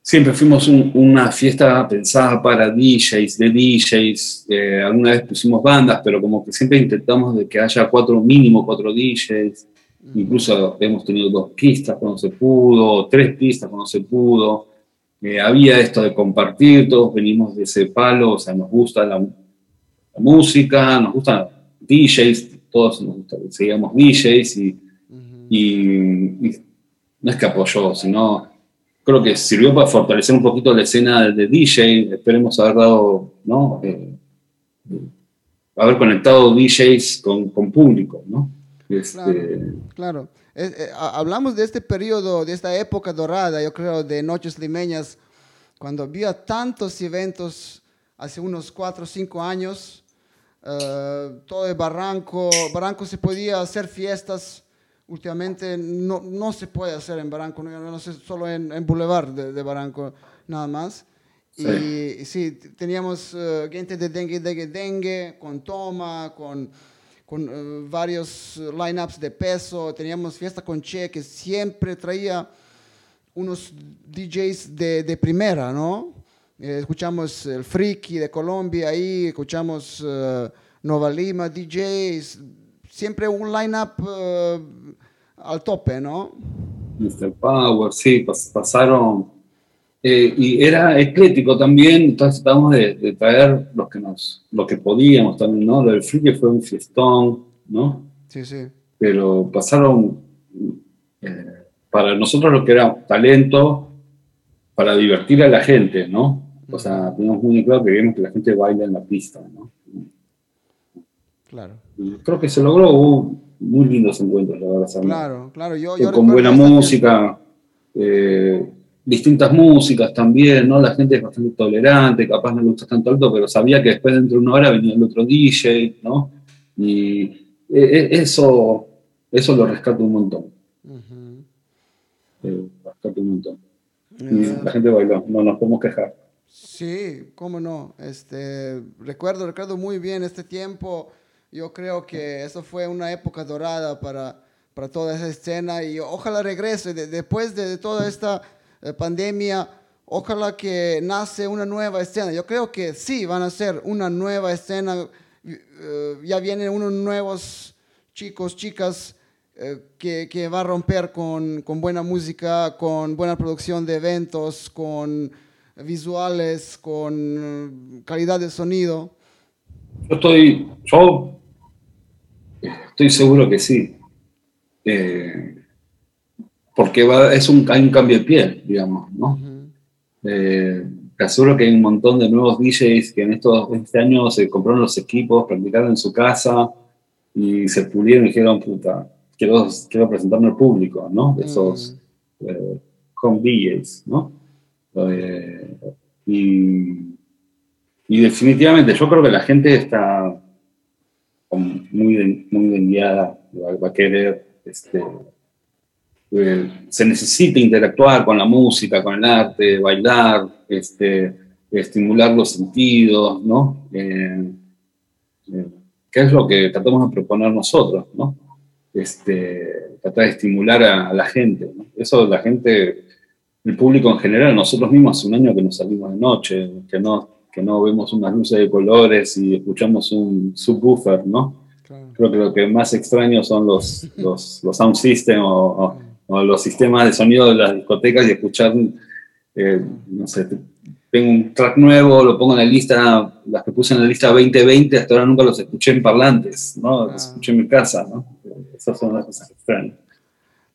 siempre fuimos una fiesta pensada para DJs, de DJs. Eh, alguna vez pusimos bandas, pero como que siempre intentamos de que haya cuatro, mínimo cuatro DJs. Incluso hemos tenido dos pistas cuando se pudo, tres pistas cuando se pudo. Eh, había esto de compartir, todos venimos de ese palo, o sea, nos gusta la, música, nos gustan DJs, todos nos gusta, seguíamos DJs y, y no es que apoyó, sino creo que sirvió para fortalecer un poquito la escena de DJ. Esperemos haber dado, ¿no? Eh, haber conectado DJs con, con público, ¿no? Este, claro, eh, hablamos de este periodo, de esta época dorada, yo creo, de Noches Limeñas, cuando había tantos eventos hace unos cuatro o cinco años, uh, todo el Barranco, Barranco se podía hacer fiestas últimamente no, no, se puede hacer en Barranco, no, no sé, solo en, en Boulevard de, de, Barranco nada más. Y sí, teníamos uh, gente de Dengue, Dengue, Dengue, con Toma, con, con uh, varios lineups de peso. Teníamos Fiesta con Che, que siempre traía unos DJs de, de primera, ¿no? Eh, escuchamos el Friki de Colombia ahí, escuchamos uh, Nova Lima DJs, siempre un line-up uh, al tope, ¿no? Mr. Power, sí, pasaron. Eh, y era eclético también, entonces tratamos de, traer los que nos, lo que podíamos también, ¿no? Lo del free fue un fiestón, ¿no? Sí, sí. Pero pasaron eh, para nosotros lo que era talento para divertir a la gente, ¿no? O sea, teníamos muy claro que queríamos que la gente baile en la pista, ¿no? Claro. creo que se logró, muy lindos encuentros, la verdad. Claro, claro. Yo, con buena música, eh, distintas músicas también, ¿no? La gente es bastante tolerante, capaz no le gusta tanto alto, pero sabía que después dentro de una hora venía el otro DJ, ¿no? Y e, e, eso, eso lo rescato un montón. Eh, rescato un montón. Y la gente bailó, no nos podemos quejar. Sí, cómo no. Este, recuerdo, recuerdo muy bien este tiempo yo creo que eso fue una época dorada para, para toda esa escena y ojalá regrese después de toda esta eh, pandemia. Ojalá que nace una nueva escena. Yo creo que sí, van a ser una nueva escena. Eh, ya vienen unos nuevos chicos, chicas eh, que, que va a romper con, con, buena música, con buena producción de eventos, con visuales, con calidad de sonido. Yo estoy, yo Estoy seguro que sí. Eh, porque es un, hay un cambio de piel, digamos, ¿no? Eh, te aseguro que hay un montón de nuevos DJs que en estos, este año se compraron los equipos, practicaron en su casa y se pulieron y dijeron, puta, quiero, quiero presentarme al público, ¿no? Esos eh, home DJs, ¿no? Y, y definitivamente yo creo que la gente está muy, muy enviada, va a querer, este, eh, se necesita interactuar con la música, con el arte, bailar, este, estimular los sentidos, ¿no? Eh, eh, ¿Qué es lo que tratamos de proponer nosotros, ¿no? Este, tratar de estimular a, la gente. Eso la gente, el público en general, nosotros mismos hace un año que nos salimos de noche, que no que no vemos unas luces de colores y escuchamos un subwoofer, ¿no? Creo que lo que más extraño son los, los, los sound system o, los sistemas de sonido de las discotecas y escuchar, eh, no sé, tengo un track nuevo, lo pongo en la lista, las que puse en la lista 2020, hasta ahora nunca los escuché en parlantes, ¿no? Los escuché en mi casa, ¿no? Esas son las cosas extrañas.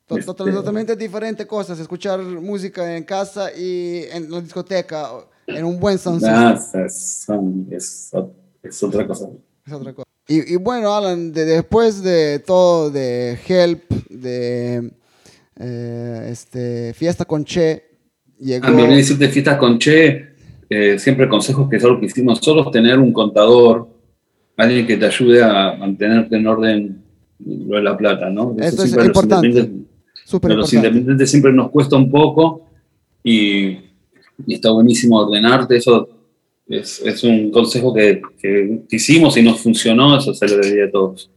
Este, totalmente diferentes cosas, escuchar música en casa y en la discoteca en un buen sound es, es, otra cosa. Es otra cosa. Y, y bueno, Alan, después de todo, de Help, de eh, este, Fiesta con Che, llegó... A mí me de Fiesta con Che, eh, siempre consejos que solo que hicimos nosotros, tener un contador, alguien que te ayude a mantenerte en orden lo de la plata, ¿no? Esto es importante. Los los independientes siempre nos cuesta un poco y y está buenísimo ordenarte. Eso es, es un consejo que, que, hicimos y nos funcionó, eso se lo diría a todos.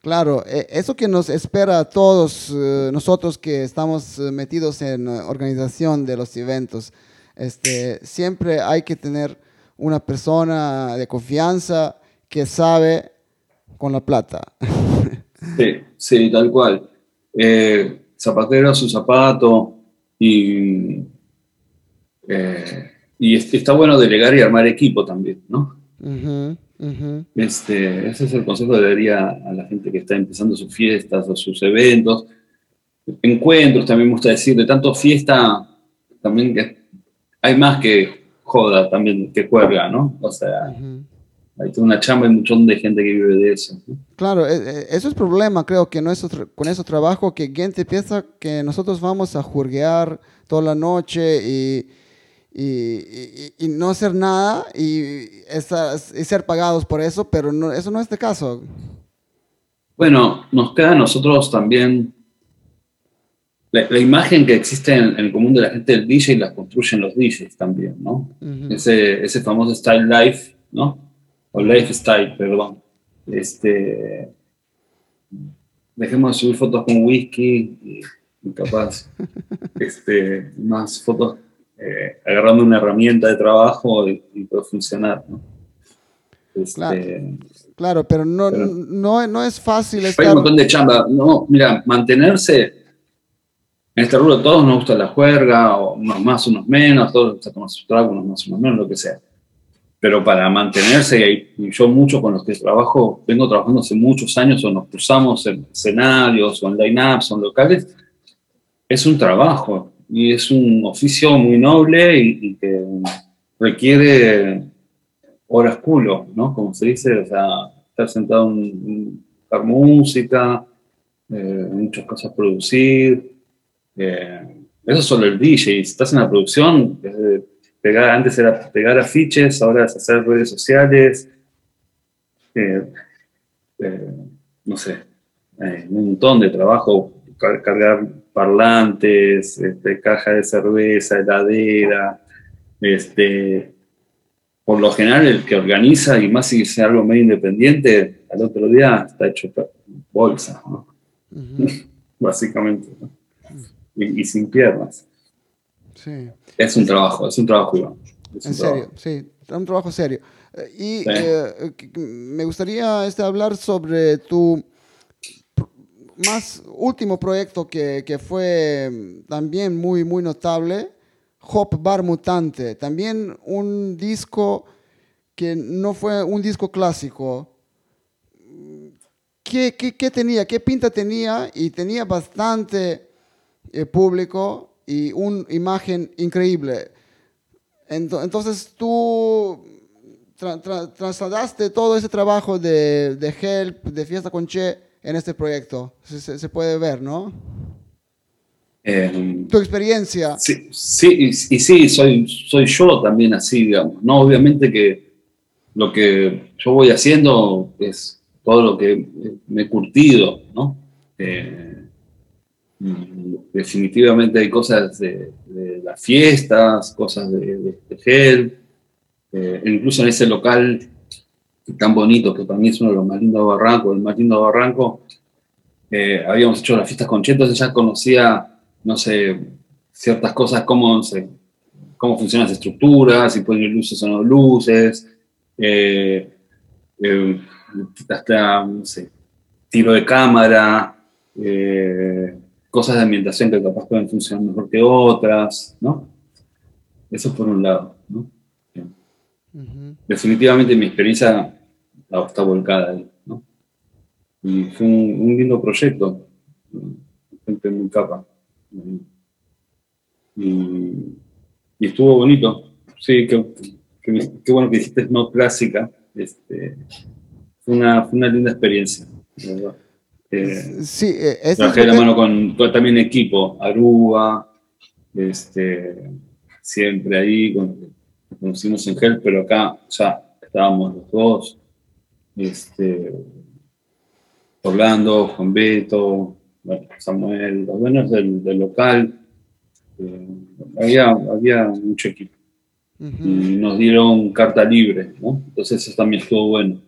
Claro, e, eso que nos espera a todos eh, nosotros que estamos eh, metidos en eh, organización de los eventos, este, siempre hay que tener una persona de confianza que sabe con la plata. Sí, sí, tal cual. Zapatero a su zapato y, y está bueno delegar y armar equipo también, ¿no? Este, ese es el consejo que daría a la gente que está empezando sus fiestas o sus eventos. Encuentros, también me gusta decir, de tanto fiesta, también que hay más que joda también que cuelga, ¿no? O sea, hay toda una chamba y un montón de gente que vive de eso. Claro, e, e, eso es problema, creo que con ese trabajo que gente piensa que nosotros vamos a jurguear toda la noche y y, no hacer nada y, ser pagados por eso, pero no, eso no es el caso. Bueno, nos queda a nosotros también la, imagen que existe en, el común de la gente del DJ la construyen los DJs también, ¿no? ese, ese famoso style life, ¿no? O lifestyle, perdón. Este, dejemos de subir fotos con whisky y, capaz este, más fotos eh, agarrando una herramienta de trabajo y, puede funcionar. ¿no? Este, claro, pero, no, no, no, es fácil estar... Hay un montón de chamba. No, mira, mantenerse... En este rubro todos nos gusta la juerga, o unos más, unos menos, todos nos gusta su trago, unos más, unos menos, lo que sea. Pero para mantenerse, y yo mucho con los que trabajo, vengo trabajando hace muchos años, o nos cruzamos en escenarios, o en line-ups, o en locales, es un trabajo y es un oficio muy noble y, que requiere horas culo, ¿no? Como se dice, o sea, estar sentado en, buscar música, eh, muchas cosas producir. Eh, eso es solo el DJ. Si estás en la producción, pegar, antes era pegar afiches, ahora es hacer redes sociales. Eh, no sé, un montón de trabajo, cargar parlantes, este, caja de cerveza, heladera, este, por lo general el que organiza, y más si es algo medio independiente, al otro día está hecho bolsa, básicamente, y, sin piernas. Es un trabajo, es un trabajo, Iván. en serio, sí, es un trabajo serio. Eh, y eh, me gustaría este, hablar sobre tu más último proyecto que, que, fue mm, también muy, muy notable, Hop Bar Mutante, también un disco que no fue un disco clásico. ¿Qué, qué, qué tenía? ¿Qué pinta tenía? Y tenía bastante eh, público y una imagen increíble. Entonces tú trasladaste todo ese trabajo de, de Help, de Fiesta con Che, en este proyecto. Se, puede ver, ¿no? Eh, tu experiencia. Sí, sí y, sí, soy, soy yo también así, digamos. No, obviamente que lo que yo voy haciendo es todo lo que me he curtido, ¿no? Eh, definitivamente hay cosas de, las fiestas, cosas de, gel, eh, incluso en ese local tan bonito, que para mí es uno de los más lindos de Barranco, el más lindo de Barranco, eh, habíamos hecho las fiestas con Cheto, entonces ya conocía, no sé, ciertas cosas, cómo, cómo funcionan las estructuras, si pueden ir luces o no luces, eh, hasta, no sé, tiro de cámara, cosas de ambientación que capaz pueden funcionar mejor que otras, ¿no? Eso por un lado, ¿no? Definitivamente mi experiencia está volcada ahí, ¿no? Y fue un, lindo proyecto, gente muy capa. Y, estuvo bonito, sí, qué, bueno que hiciste no clásica, este, fue, una, una linda experiencia, ¿verdad? Sí, eh, trabajé la mano con, también equipo, Aruba, este, siempre ahí, con, conocimos en Gel, pero acá ya estábamos los dos, este, Orlando, Juan Beto, Samuel, los dueños del, local, eh, había, había mucho equipo. Y nos dieron carta libre, ¿no? Entonces eso también estuvo bueno,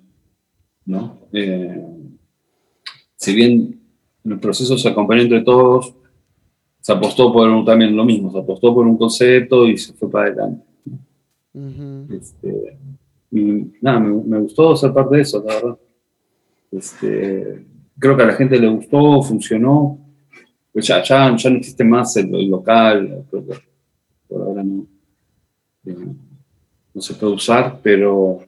¿no? Eh, si bien el proceso se acompañó entre todos, se apostó por también lo mismo, se apostó por un concepto y se fue para adelante. Este, y nada, me, gustó ser parte de eso, la verdad. Este, creo que a la gente le gustó, funcionó. Pues ya, ya, ya no existe más el, local, por ahora no, eh, no se puede usar, pero,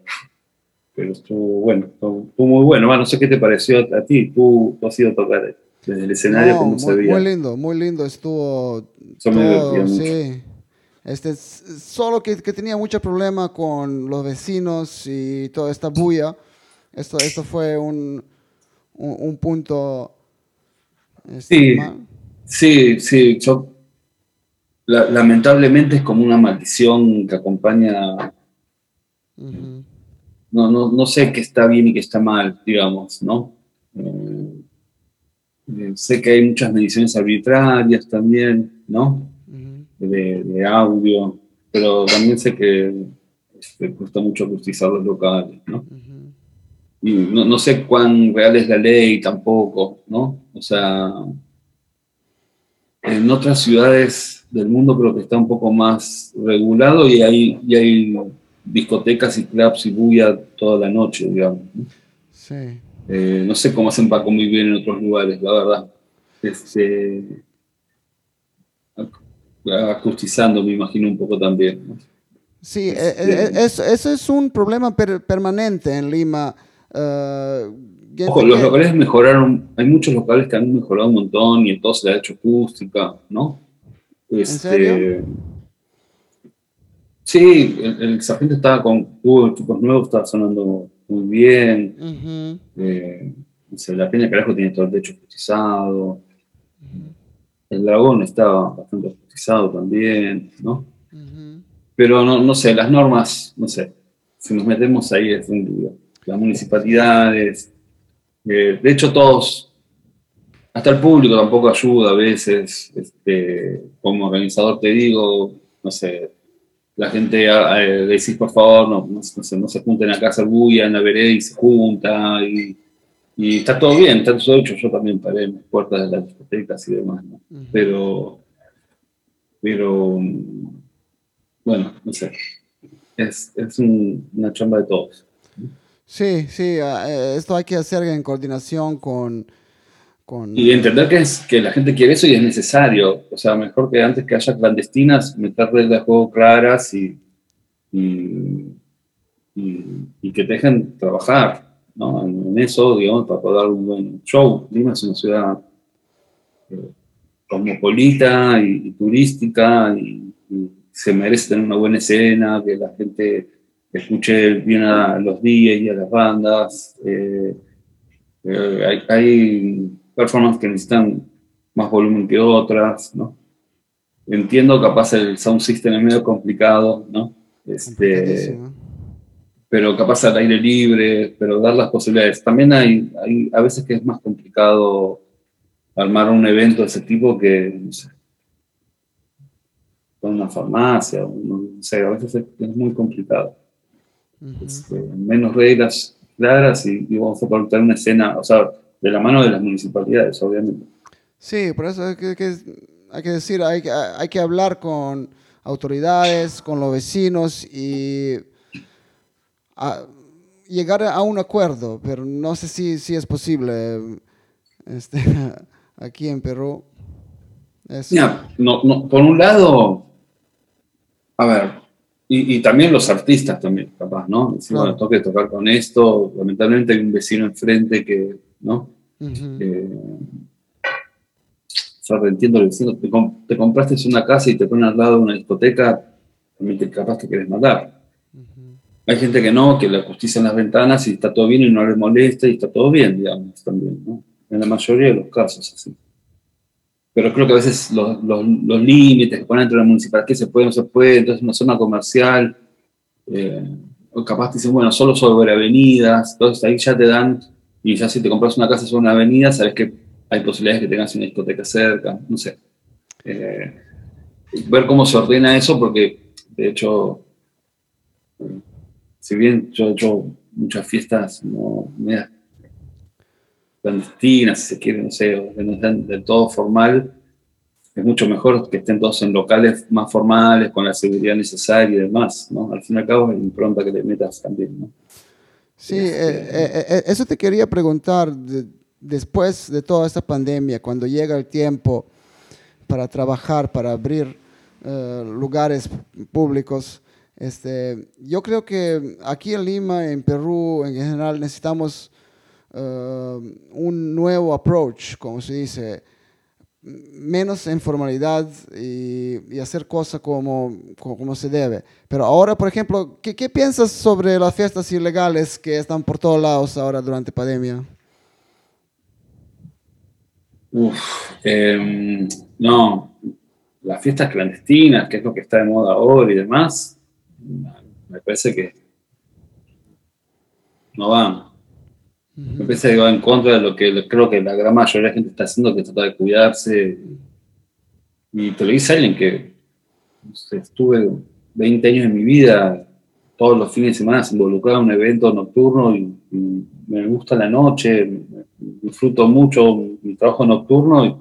pero estuvo bueno, estuvo, muy bueno. no sé qué te pareció a ti, tú, has ido a tocar desde el escenario, como se veía. Muy lindo, muy lindo, estuvo. Todo, sí. Este, solo que, que, tenía mucho problema con los vecinos y toda esta bulla. Esto, esto fue un, un, punto. Este, sí, sí, sí. Yo, lamentablemente es como una maldición que acompaña. No, no, no, sé qué está bien y qué está mal, digamos, ¿no? Eh, eh, sé que hay muchas mediciones arbitrarias también, ¿no? de, audio, pero también sé que este, cuesta mucho acustizar los locales, ¿no? Y no, sé cuán real es la ley tampoco, ¿no? O sea, en otras ciudades del mundo creo que está un poco más regulado y hay, y hay discotecas y clubs y bulla toda la noche, digamos. ¿no? Sí. Eh, no sé cómo hacen para convivir en otros lugares, la verdad. Este, acustizando, me imagino un poco también. Sí, e, e, e, eso, es un problema permanente en Lima. Uh, Ojo, los locales mejoraron, hay muchos locales que han mejorado un montón y entonces le ha hecho acústica, ¿no? ¿En este, serio? Sí, el, sargento estaba con hubo equipos nuevos, estaba sonando muy bien. Eh, la Peña Carajo tiene todo el techo acustizado. El dragón estaba bastante acustizado también, ¿no? Pero no, no sé, las normas, no sé, si nos metemos ahí es un día. Las municipalidades, eh, de hecho todos, hasta el público tampoco ayuda a veces, este, como organizador te digo, no sé, la gente eh, decís por favor, no, no, sé, no se junten acá a hacer bulla en la vereda y se junta y y está todo bien, está todo hecho. Yo también paré en las puertas de las discotecas y demás, ¿no? Pero, pero, bueno, no sé. Es, es una chamba de todos. Sí, sí, ah, eh, esto hay que hacer en coordinación con, Y entender que, es, que la gente quiere eso y es necesario. O sea, mejor que antes que haya clandestinas, meter reglas de juego claras y, y, que dejen trabajar en eso, digamos, para poder dar un buen show. Lima es una ciudad eh, cosmopolita y, turística y, se merece tener una buena escena, que la gente escuche bien a los días y a las bandas. Eh, eh, hay performances que necesitan más volumen que otras, ¿no? Entiendo, capaz el sound system es medio complicado, ¿no? Este, pero capaz al aire libre, pero dar las posibilidades. También hay, hay a veces que es más complicado armar un evento de ese tipo que, no sé, con una farmacia, no, sé, a veces es, muy complicado. Este, menos reglas claras y, vamos a aportar una escena, o sea, de la mano de las municipalidades, obviamente. Sí, por eso hay que, hay que decir, hay, hay que hablar con autoridades, con los vecinos y llegar a un acuerdo, pero no sé si, si es posible este, aquí en Perú. no, no, por un lado, a ver, y, también los artistas también, capaz, ¿no? Bueno, tengo que tocar con esto, lamentablemente hay un vecino enfrente que, ¿no? Eh, o sea, entiendo el vecino, te, te, compraste una casa y te ponen al lado de una discoteca, también te, capaz te quieres matar. Hay gente que no, que le en las ventanas y está todo bien y no le molesta y está todo bien, digamos, también, ¿no? En la mayoría de los casos, así. Pero creo que a veces los, los, los límites que ponen entre la municipalidad, que se puede, no se puede, entonces una zona comercial, eh, o capaz te dicen, bueno, solo sobre avenidas, entonces ahí ya te dan, y ya si te compras una casa sobre una avenida, sabes que hay posibilidades de que tengas una discoteca cerca, no sé. Eh, ver cómo se ordena eso, porque de hecho si bien yo he hecho muchas fiestas no clandestinas, si se quiere, no sé, no estén del todo formal, es mucho mejor que estén todos en locales más formales, con la seguridad necesaria y demás, ¿no? Al fin y al cabo es impronta que le metas también, ¿no? Sí, eh, eh, eh, eso te quería preguntar, después de toda esta pandemia, cuando llega el tiempo para trabajar, para abrir lugares públicos, este, yo creo que aquí en Lima, en Perú, en general, necesitamos un nuevo approach, como se dice, menos informalidad y, y hacer cosas como, como, se debe. Pero ahora, por ejemplo, ¿qué, ¿qué, piensas sobre las fiestas ilegales que están por todos lados ahora durante pandemia? Uf, em, no, las fiestas clandestinas, que es lo que está de moda ahora y demás, me parece que no van. Me parece que va en contra de lo que creo que la gran mayoría de la gente está haciendo, que trata de cuidarse. Y te lo dice alguien que estuve 20 años en mi vida, todos los fines de semana involucrado en un evento nocturno y, me gusta la noche, disfruto mucho mi trabajo nocturno y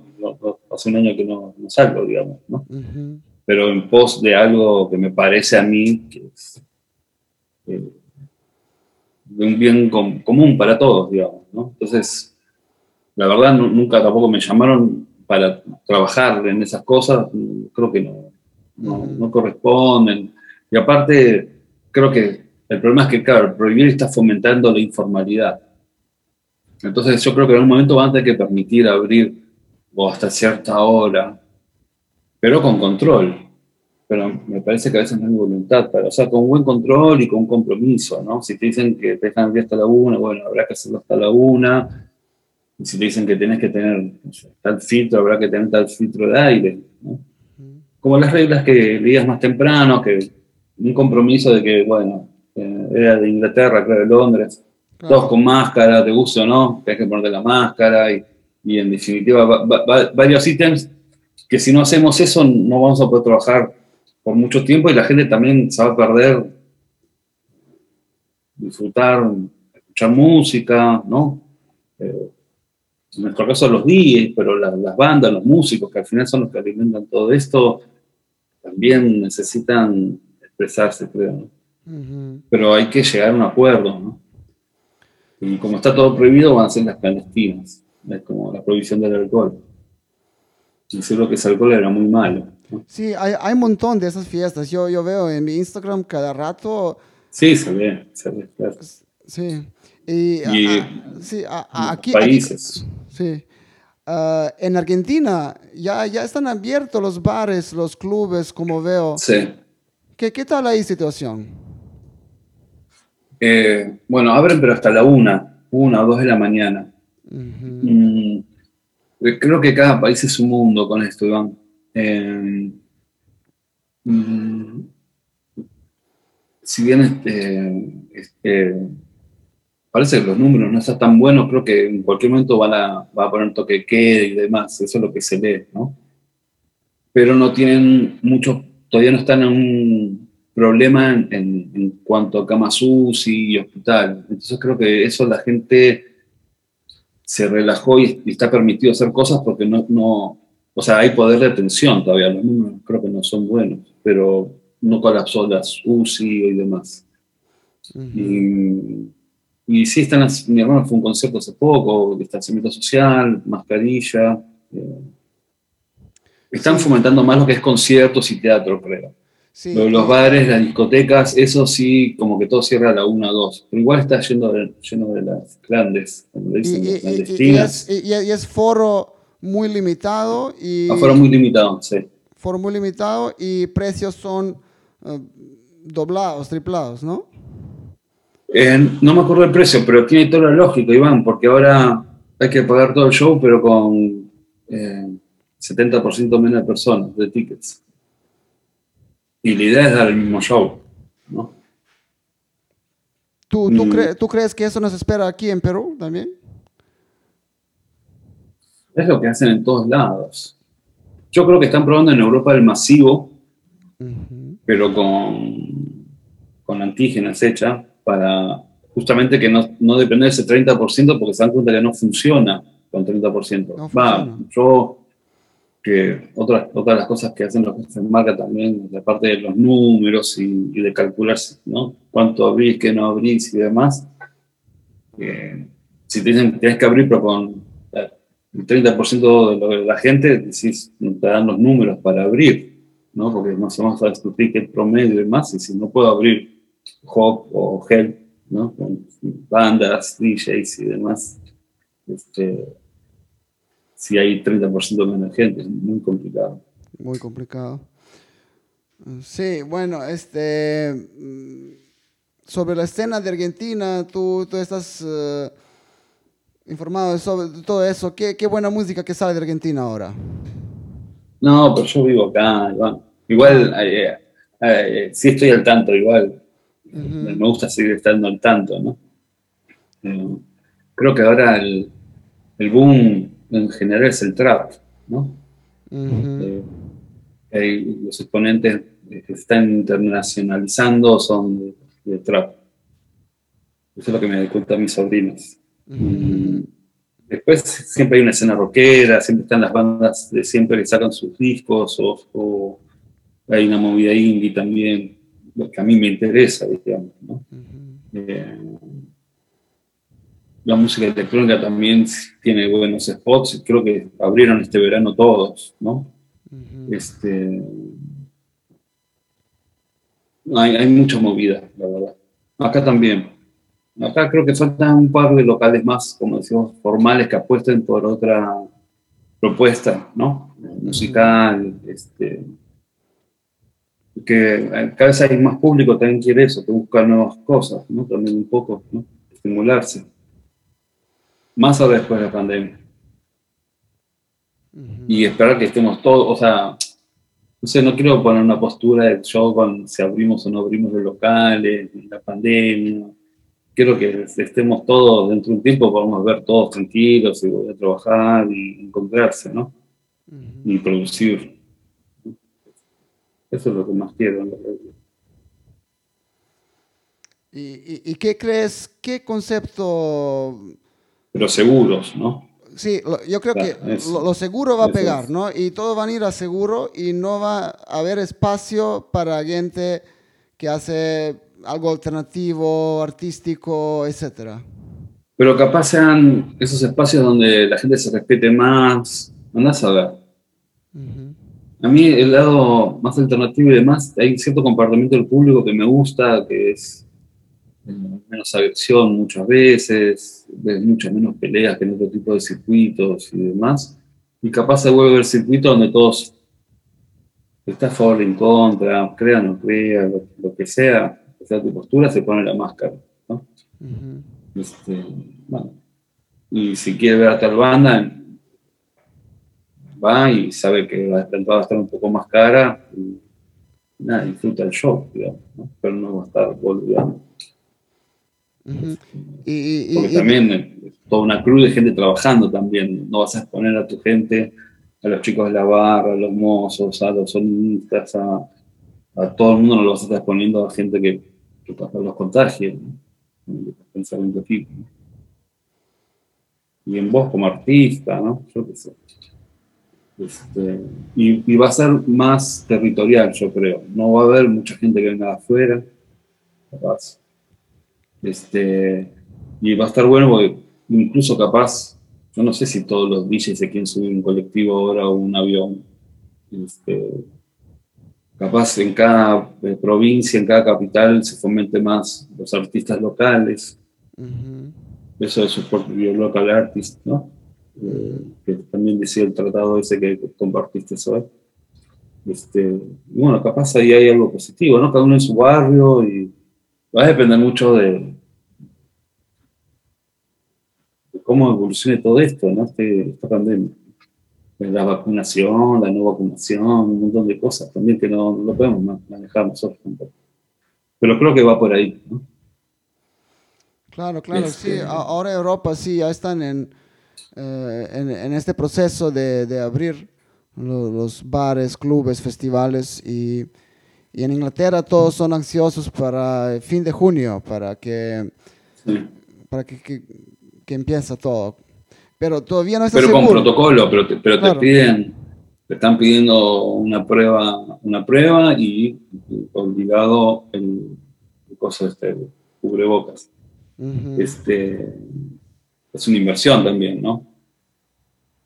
hace un año que no, salgo, digamos, ¿no? Pero en pos de algo que me parece a mí que es, eh, de un bien común para todos, digamos. ¿no? Entonces, la verdad, nunca tampoco me llamaron para trabajar en esas cosas, creo que no, no, corresponden. Y aparte, creo que el problema es que, claro, prohibir está fomentando la informalidad. Entonces, yo creo que en un momento van a tener que permitir abrir o hasta cierta hora, pero con control pero me parece que a veces no hay voluntad para, o sea, con buen control y con compromiso, ¿no? Si te dicen que te dejan abrir hasta la una, bueno, habrá que hacerlo hasta la una. Y si te dicen que tienes que tener tal filtro, habrá que tener tal filtro de aire, ¿no? Como las reglas que leías más temprano, que un compromiso de que, bueno, eh, era de Inglaterra, creo, de Londres, todos con máscara, te guste o no, tienes que ponerte la máscara y, y en definitiva varios ítems que si no hacemos eso no vamos a poder trabajar por mucho tiempo y la gente también se va a perder disfrutar, escuchar música, ¿no? Eh, en nuestro caso los DJs, pero las bandas, los músicos, que al final son los que alimentan todo esto, también necesitan expresarse, creo. Pero hay que llegar a un acuerdo, ¿no? Y como está todo prohibido, van a ser las clandestinas. Es como la prohibición del alcohol. Decir lo que es alcohol era muy malo. Sí, hay, hay, un montón de esas fiestas. Yo, yo veo en mi Instagram cada rato. Sí, se ve, se ve, Sí. Y, sí, aquí, países. sí. Ah, en Argentina ya, ya están abiertos los bares, los clubes, como veo. Sí. ¿Qué, qué tal ahí situación? Eh, bueno, abren pero hasta la una, una o dos de la mañana. Mm, creo que cada país es un mundo con esto, Iván. Eh, mm, si bien este, este, parece que los números no están tan buenos, creo que en cualquier momento van a, va a poner toque quede y demás, eso es lo que se lee, ¿no? Pero no tienen mucho, todavía no están en un problema en, cuanto a camas UCI y hospital. Entonces creo que eso la gente se relajó y, está permitido hacer cosas porque no, o sea, hay poder de atención todavía, los números creo que no son buenos, pero no colapsó las UCI y demás. y, y, sí, están, mi hermano fue un concierto hace poco, distanciamiento social, mascarilla. Eh, están fomentando más lo que es conciertos y teatro, creo. Los, bares, las discotecas, eso sí, como que todo cierra a la 1 2. Pero igual está lleno de, lleno de las grandes, como dicen, y, y es foro muy limitado y... Aforo muy limitado, sí. Foro muy limitado y precios son eh, doblados, triplados, ¿no? Eh, no me acuerdo el precio, pero tiene toda la lógica, Iván, porque ahora hay que pagar todo el show, pero con 70% eh, menos de personas, de tickets. Y la idea es dar el mismo show, ¿no? ¿Tú, tú, mm. ¿Tú crees que eso nos espera aquí en Perú también? Es lo que hacen en todos lados. Yo creo que están probando en Europa el masivo, pero con, con antígenas hechas para justamente que no, no depende de ese 30% porque se dan cuenta que no funciona con 30%. Va, yo, que otra, otra de las cosas que hacen los jefes de marca también, la parte de los números y, de calcular ¿no? cuánto abrís, qué no abrís y demás. si te dicen que tienes que abrir, pero con el 30% de, la gente, decís, te dan los números para abrir, ¿no? porque no se vamos a discutir qué promedio y demás, y si no puedo abrir Hop o Help, ¿no? con bandas, DJs y demás, este, si hay 30% menos gente, es muy complicado. Muy complicado. Sí, bueno, este, mm, sobre la escena de Argentina, tú, tú estás uh, informado sobre todo eso. ¿Qué, ¿Qué, buena música que sale de Argentina ahora. No, pero yo vivo acá, igual, igual eh, eh, sí estoy al tanto, igual. Me gusta seguir estando al tanto, ¿no? Eh, creo que ahora el, el boom en general es el trap, ¿no? Eh, los exponentes que están internacionalizando son de, trap. Eso es lo que me doy cuenta a mis sobrinos. Después siempre hay una escena rockera, siempre están las bandas de siempre que sacan sus discos, o, hay una movida indie también, lo que a mí me interesa, digamos. ¿no? la música electrónica también tiene buenos spots, creo que abrieron este verano todos, ¿no? este, hay, hay, mucha movida, la verdad. Acá también. Acá creo que faltan un par de locales más, como decimos, formales que apuesten por otra propuesta, ¿no? Musical, este, que cada vez hay más público también quiere eso, que busca nuevas cosas, ¿no? También un poco, ¿no? Estimularse más o después de la pandemia. Y esperar que estemos todos, o sea, no sé, no quiero poner una postura de show con si abrimos o no abrimos los locales, la pandemia. Quiero que estemos todos dentro de un tiempo, podamos ver todos tranquilos y volver a trabajar y encontrarse, ¿no? Y producir. Eso es lo que más quiero. ¿Y, y, y qué crees, qué concepto pero seguros, ¿no? Sí, yo creo que lo, seguro va a pegar, ¿no? Y todos van a ir a seguro y no va a haber espacio para gente que hace algo alternativo, artístico, etcétera. Pero capaz sean esos espacios donde la gente se respete más, andás a ver. A mí el lado más alternativo y demás, hay cierto comportamiento del público que me gusta, que es menos aversión muchas veces, muchas menos peleas que en otro tipo de circuitos y demás. Y capaz se vuelve el circuito donde todos está a favor en contra, crean o no crean, lo, que sea, tu postura, se pone la máscara. ¿no? este, bueno. Y si quiere ver a tal banda, va y sabe que va a estar un poco más cara y nada, disfruta el show, digamos, pero no va a estar volviendo y, Porque también eh, toda una cruz de gente trabajando también. No vas a exponer a tu gente, a los chicos de la barra, a los mozos, a los sonistas, a, todo el mundo no lo vas a estar exponiendo a gente que, que los contagios. Pensamiento Y en vos como artista, ¿no? Yo qué sé. Este, y, y, va a ser más territorial, yo creo. No va a haber mucha gente que venga de afuera. Capaz este, y va a estar bueno porque incluso capaz, yo no sé si todos los DJs se quieren subir un colectivo ahora o un avión. Este, capaz en cada eh, provincia, en cada capital se fomente más los artistas locales. Eso de support your local artist, ¿no? Eh, que también decía el tratado ese que compartiste hoy. Este, bueno, capaz ahí hay algo positivo, ¿no? Cada uno en su barrio y va a depender mucho de, cómo evolucione todo esto, ¿no? Este, esta pandemia. La vacunación, la no vacunación, un montón de cosas también que no, lo podemos manejar nosotros tampoco. Pero creo que va por ahí, ¿no? Claro, claro, sí. Este, ahora Europa sí ya están en, eh, en, este proceso de, de abrir los, bares, clubes, festivales y y en Inglaterra todos son ansiosos para el fin de junio, para que para que, que, que empiece todo. Pero todavía no está Pero con protocolo, pero te, pero Claro. te piden, te están pidiendo una prueba, una prueba y obligado el, el coso este, el cubrebocas. Este, es una inversión también, ¿no?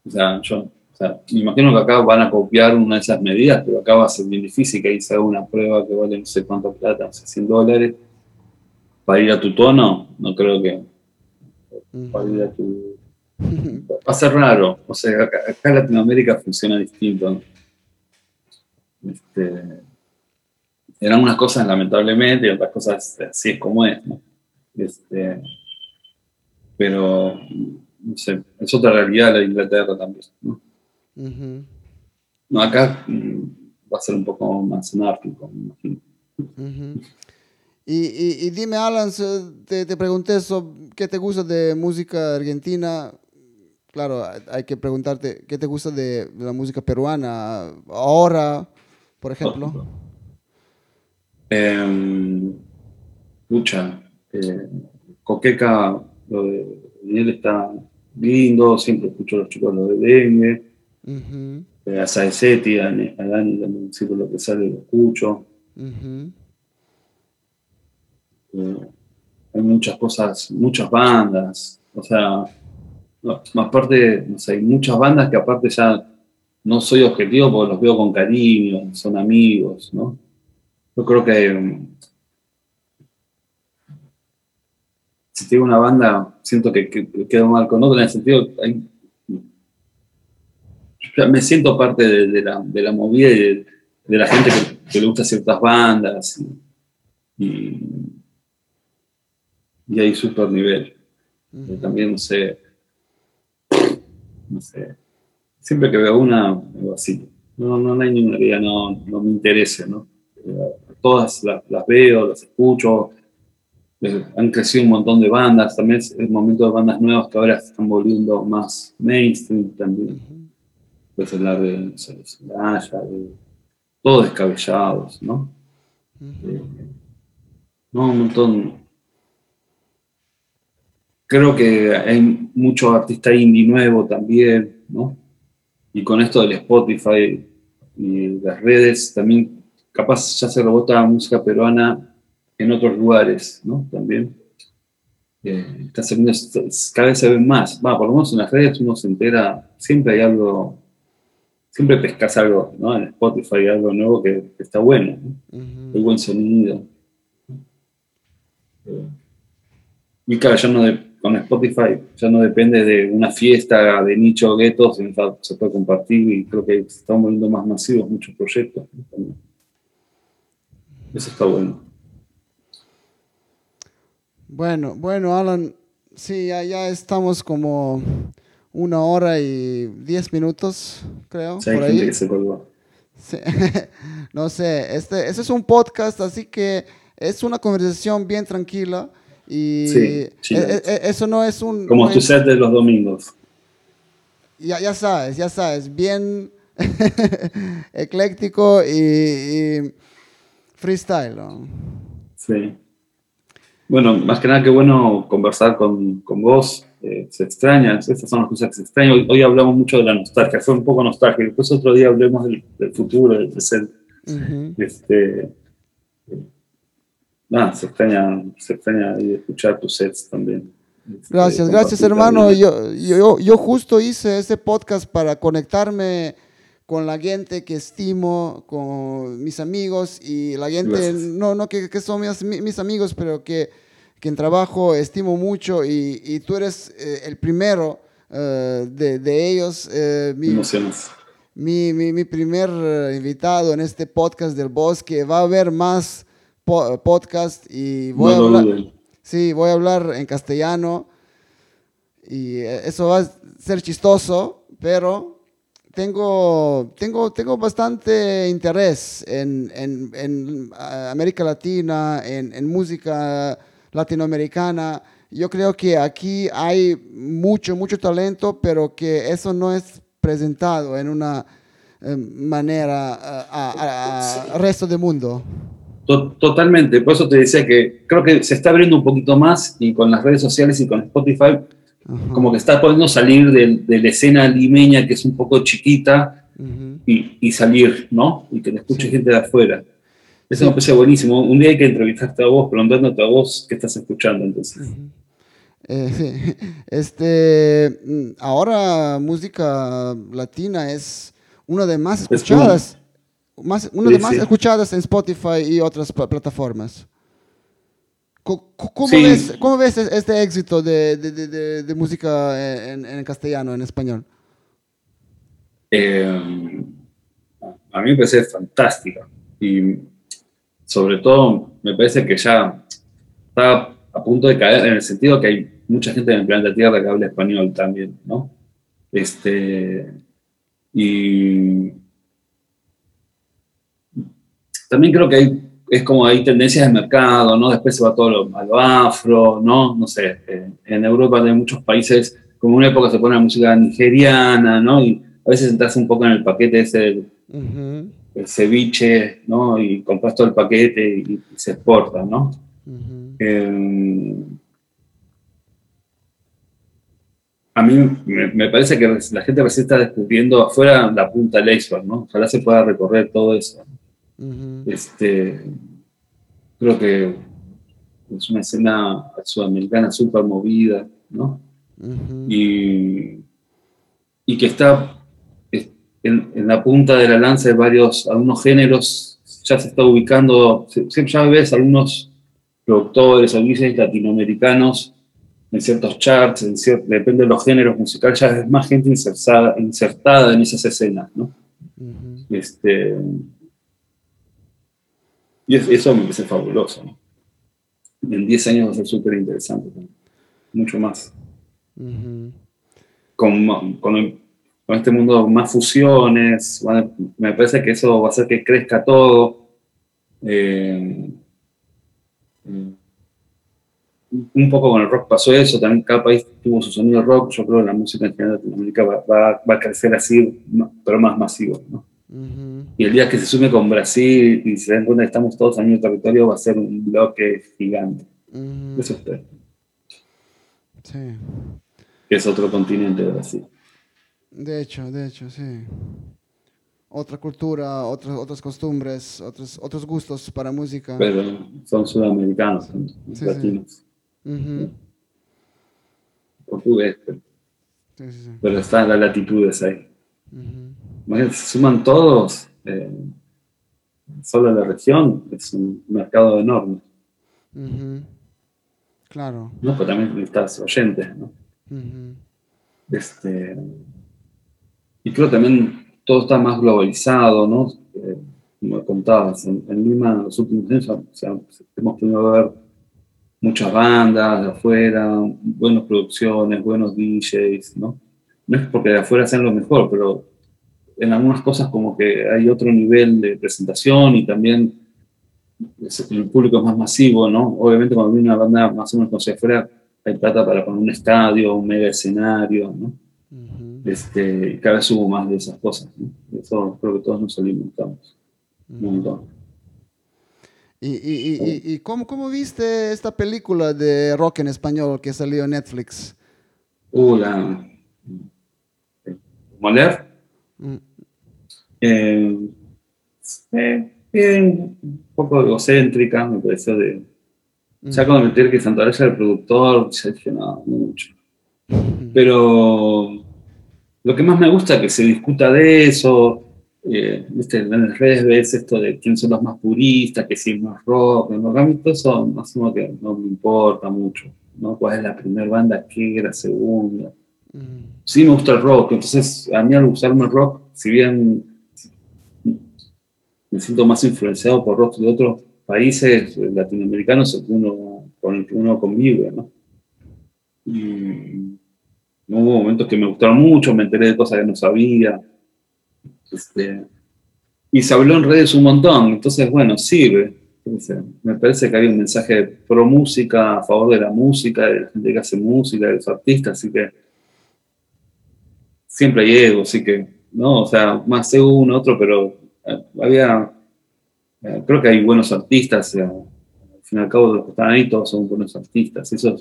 O sea, yo, o sea, me imagino que acá van a copiar una de esas medidas, pero acá va a ser bien difícil que ahí se haga una prueba que vale no sé cuánto plata, no sé, 100 dólares, para ir a tu tono, no creo que para ir a tu... Va a ser raro, o sea, acá, acá en Latinoamérica funciona distinto. Este, eran unas cosas lamentablemente y otras cosas así es como es, ¿no? Este, pero, no sé, es otra realidad la de Inglaterra también, ¿no? No, acá mm, va a ser un poco más anárquico, me imagino. Y, y, y dime, Alan, te, te pregunté sobre qué te gusta de música argentina. Claro, hay- que preguntarte qué te gusta de la música peruana ahora, por ejemplo. Eh, pucha, eh, Coqueca, lo de él está lindo, siempre escucho a los chicos lo de dengue, Ujú, eh, a Saezetti, a, a Dani también siempre lo que sale lo escucho. Eh, hay muchas cosas, muchas bandas, o sea, no, aparte, no sé, hay muchas bandas que aparte ya no soy objetivo porque los veo con cariño, son amigos, ¿no? Yo creo que mm, si tengo una banda, siento que, que- que quedo mal con otra en el sentido, hay- me siento parte de, de la, de la movida y de, de la gente que, que le gusta ciertas bandas y, y, y hay super nivel. ujú. También, no sé, no sé, siempre que veo una, algo así. No, no, hay ninguna que no, no me interese, ¿no? Eh, Todas las, las veo, las escucho. Eh, Han crecido un montón de bandas. También es el momento de bandas nuevas que ahora están volviendo más mainstream también. Puedes hablar de, no sé, de todos descabellados, ¿no? Ujú. No, un montón. Creo que hay mucho artista indie nuevo también, ¿no? Y con esto del Spotify y las redes, también capaz ya se rebota música peruana en otros lugares, ¿no? También. Eh, está saliendo- cada vez se ven más. Va, por lo menos en las redes uno se entera, siempre hay algo, siempre pescas algo, ¿no? En Spotify algo nuevo que, que está bueno, ¿no? Hay buen sonido. Eh, Y claro, ya no de- con Spotify ya no depende de una fiesta de nicho guetos, se puede compartir y creo que se están volviendo más masivos muchos proyectos. Eso está bueno. Bueno, bueno, Alan, sí, ya, ya estamos como una hora y diez minutos, creo, hay por gente ahí. que se colgó. Sí. no sé, este, este es un podcast, así que es una conversación bien tranquila y Sí, e- e- e- eso no es un... Como no tu es- set de los domingos. ya, ya sabes, ya sabes, bien ecléctico y, y freestyle. ¿no? Sí. Bueno, más que nada, qué bueno conversar con, con vos. eh, se extraña, estas son las cosas que se extrañan. Hoy, hoy hablamos mucho de la nostalgia, fue un poco nostálgico. Después otro día hablemos del, del futuro, del presente. Este, nada, se extraña, se extraña escuchar tus sets también. Gracias, gracias compartir hermano. Yo, yo, yo justo hice este podcast para conectarme con la gente que estimo, con mis amigos y la gente, Gracias. no, no que, que son mis, mis amigos, pero que, que en trabajo estimo mucho y, y tú eres eh, el primero eh, de, de ellos. eh, mi- mi, mi, mi primer eh, invitado en este podcast del bosque. Va a haber más po- podcast y voy No a hablar. Sí, voy a hablar en castellano y eh, eso va a ser chistoso, pero tengo, tengo, tengo bastante interés en, en- en, América Latina, en, en música latinoamericana. Yo creo que aquí hay mucho, mucho talento, pero que eso no es presentado en una eh, manera a- al resto del mundo. Totalmente, por eso te decía que creo que se está abriendo un poquito más y con las redes sociales y con Spotify, como que está pudiendo salir de, la escena limeña que es un poco chiquita y, salir, ¿no? Y que te escuche gente de afuera. Eso me parece buenísimo. Un día hay que entrevistarte a vos, preguntándote a vos qué estás escuchando entonces. Eh, este, mm, ahora música latina es una de más escuchadas, más, una de más escuchadas en Spotify y otras plataformas. ¿Cómo, ves, ¿Cómo, ves, este éxito de, de, de, música en, en, castellano, en español? Eh, a mí me parece fantástica y sobre todo me parece que ya está a punto de caer en el sentido que hay mucha gente en el planeta Tierra que habla español también, ¿no? Este, y también creo que hay, es como hay tendencias de mercado, ¿no? Después se va todo lo, a lo afro, ¿no? No sé, eh, en Europa hay muchos países, como en una época se pone la música nigeriana, ¿no? Y a veces entras un poco en el paquete ese, el ceviche, ¿no? Y compras todo el paquete y, se exporta, ¿no? a mí me, parece que la gente recién está descubriendo afuera la punta del iceberg, ¿no? Ojalá se pueda recorrer todo eso. Este, creo que es una escena sudamericana súper movida, ¿no? y, y, que está en, la punta de la lanza de varios, algunos géneros, ya se está ubicando, siempre ya ves algunos productores o latinoamericanos en ciertos charts, en depende de los géneros musicales, ya es más gente insertada, insertada en esas escenas, ¿no? este, y eso me parece fabuloso, ¿no? En 10 años va a ser súper interesante, mucho más. con, con, este mundo más fusiones, me parece que eso va a hacer que crezca todo. Eh, eh un poco con el rock pasó eso, también cada país tuvo su sonido rock, yo creo que la música en general Latinoamérica va, va, a crecer así, pero más masivo. ¿no? Y el día que se sume con Brasil y se den cuenta que estamos todos en el mismo territorio, va a ser un bloque gigante. Eso espero. Sí. Que es otro continente de Brasil. De hecho, de hecho, sí. Otra cultura, otras, otras costumbres, otros, otros gustos para música. Pero son sudamericanos, son latinos. Portugués, pero, están las latitudes ahí. Se suman todos, eh, solo la región es un mercado enorme. Claro. No, pero también estás oyentes, ¿no? este, y creo también todo está más globalizado, ¿no? Eh, como contabas, en, Lima en los últimos años hemos tenido que ver muchas bandas de afuera, buenas producciones, buenos DJs, ¿no? No es porque de afuera sean lo mejor, pero en algunas cosas como que hay otro nivel de presentación y también el público es más masivo, ¿no? Obviamente cuando viene una banda más o menos como afuera, hay plata para poner un estadio, un mega escenario, ¿no? este, y cada vez hubo más de esas cosas, ¿no? Eso creo que todos nos alimentamos. Un montón. ¿Y, y, cómo, cómo, viste esta película de rock en español que salió en Netflix? Uh, la... ¿Moler? Mm. Eh, un poco egocéntrica, me pareció de... Ya cuando me que Santander era el productor, ya dije, no, mucho. Pero lo que más me gusta es que se discuta de eso, eh, en las redes ves esto de quién son los más puristas, que si es más rock, ¿no? a mí todo eso no, que no me importa mucho, ¿no? ¿Cuál es la primera banda, qué era segunda? Sí me gusta el rock, entonces a mí al usarme el rock, si bien me siento más influenciado por rock de otros países latinoamericanos uno, con el que uno convive, ¿no? Hubo momentos que me gustaron mucho, me enteré de cosas que no sabía, este, y se habló en redes un montón, entonces, bueno, sirve. me parece que hay un mensaje pro música, a favor de la música, de la gente que hace música, de los artistas, así que siempre hay ego, así que, ¿no? O sea, más uno, otro, pero eh, había eh, creo que hay buenos artistas, al fin y al cabo los que están ahí todos son buenos artistas. Eso,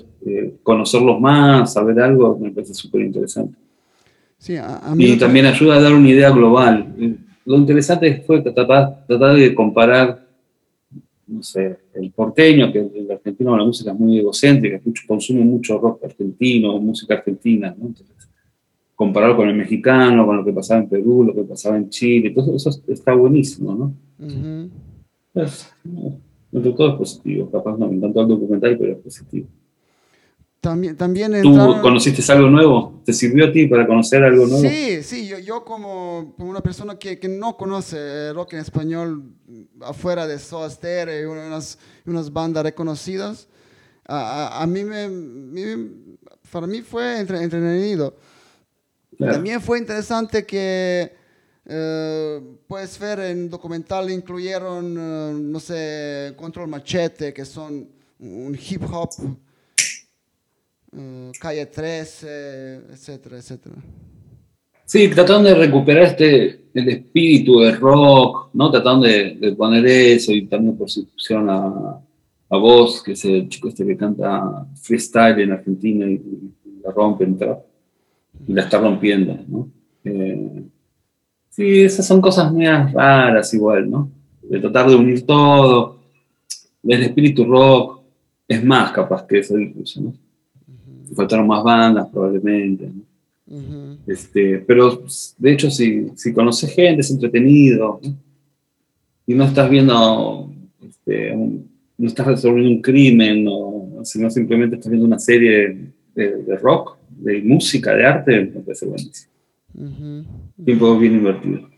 conocerlos más, saber algo, me parece súper interesante. Sí, y también ayuda a dar una idea global. Lo interesante fue tratar, tratar de comparar no sé, el porteño, que el argentino la música es muy egocéntrica, consume mucho rock argentino, música argentina, ¿no? Entonces, compararlo con el mexicano, con lo que pasaba en Perú, lo que pasaba en Chile, todo eso está buenísimo, ¿no? pues, todo es positivo, capaz no me encantó el documental, pero es positivo. También, también ¿Tú conociste algo nuevo? ¿Te sirvió a ti para conocer algo nuevo? Sí, sí, yo, yo como, una persona que, que, no conoce rock en español afuera de Soda Stereo y unas, unas bandas reconocidas, a, a, mí me, para mí fue entre, entretenido. También fue interesante que eh, puedes ver en documental incluyeron, eh, no sé, Control Machete, que son un hip hop Mm, calle 13, etcétera, etcétera. Sí, tratando de recuperar este, el espíritu del rock, ¿no? Tratando de, poner eso y también por sustitución a, a vos, que es el chico este que canta freestyle en Argentina y, la rompe en y la está rompiendo, ¿no? Eh, sí, esas son cosas muy raras igual, ¿no? De tratar de unir todo, el espíritu rock es más capaz que eso incluso, ¿no? faltaron más bandas probablemente. este, pero de hecho, si, si conoces gente, es entretenido. Y no estás viendo, este, no estás resolviendo un crimen, sino simplemente estás viendo una serie de, rock, de música, de arte, me parece buenísimo. Tiempo bien invertido.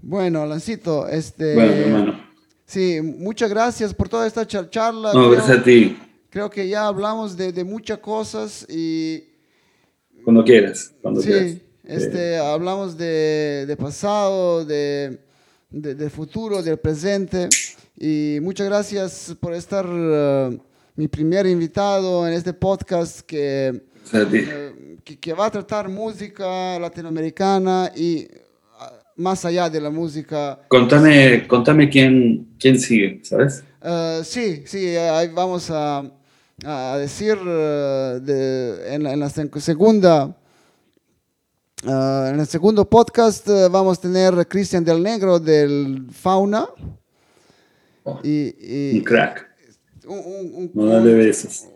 Bueno, Lancito, este. Bueno, hermano. Sí, muchas gracias por toda esta charla. No, gracias a ti creo que ya hablamos de, de muchas cosas y... Cuando quieras, cuando sí, Este, hablamos de, de pasado, de, de, futuro, del presente. Y muchas gracias por estar uh, mi primer invitado en este podcast que, uh, que, que, va a tratar música latinoamericana y uh, más allá de la música. Contame, contame quién, quién sigue, ¿sabes? sí, sí, ahí vamos a, a decir eh, de, en, la segunda eh, en el segundo podcast eh, vamos a tener a Cristian del Negro del Fauna. y, un crack. Un,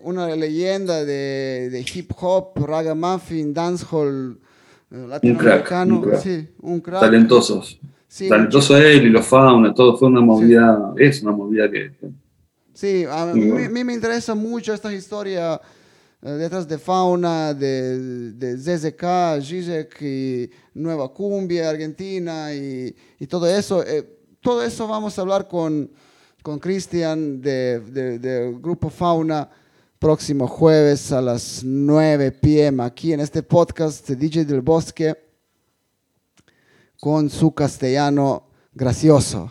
una leyenda de, de, hip hop, ragamuffin, dancehall latinoamericano. Un crack, Sí, un crack. Talentosos. Talentoso él y los fauna, todo fue una movida, es una movida que Sí, a mí, me interesa mucho esta historia eh, detrás de Fauna, de, de ZZK, Zizek y Nueva Cumbia, Argentina y, y todo eso. Eh, todo eso vamos a hablar con Cristian del de, Grupo Fauna próximo jueves a las 9 pm aquí en este podcast de DJ del Bosque con su castellano gracioso,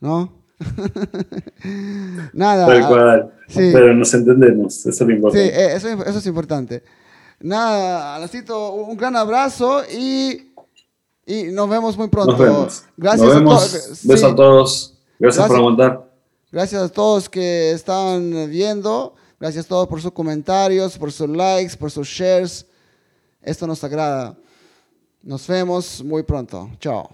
¿no? Nada. Tal cual. Pero nos entendemos, eso es importante. Sí, eh, eso, eso es importante. Nada, Alacito, un gran abrazo y, y nos vemos muy pronto. Nos vemos. Gracias a todos. Besos a todos. Gracias, Gracias, por aguantar. Gracias a todos que están viendo. Gracias a todos por sus comentarios, por sus likes, por sus shares. Esto nos agrada. Nos vemos muy pronto. Chao.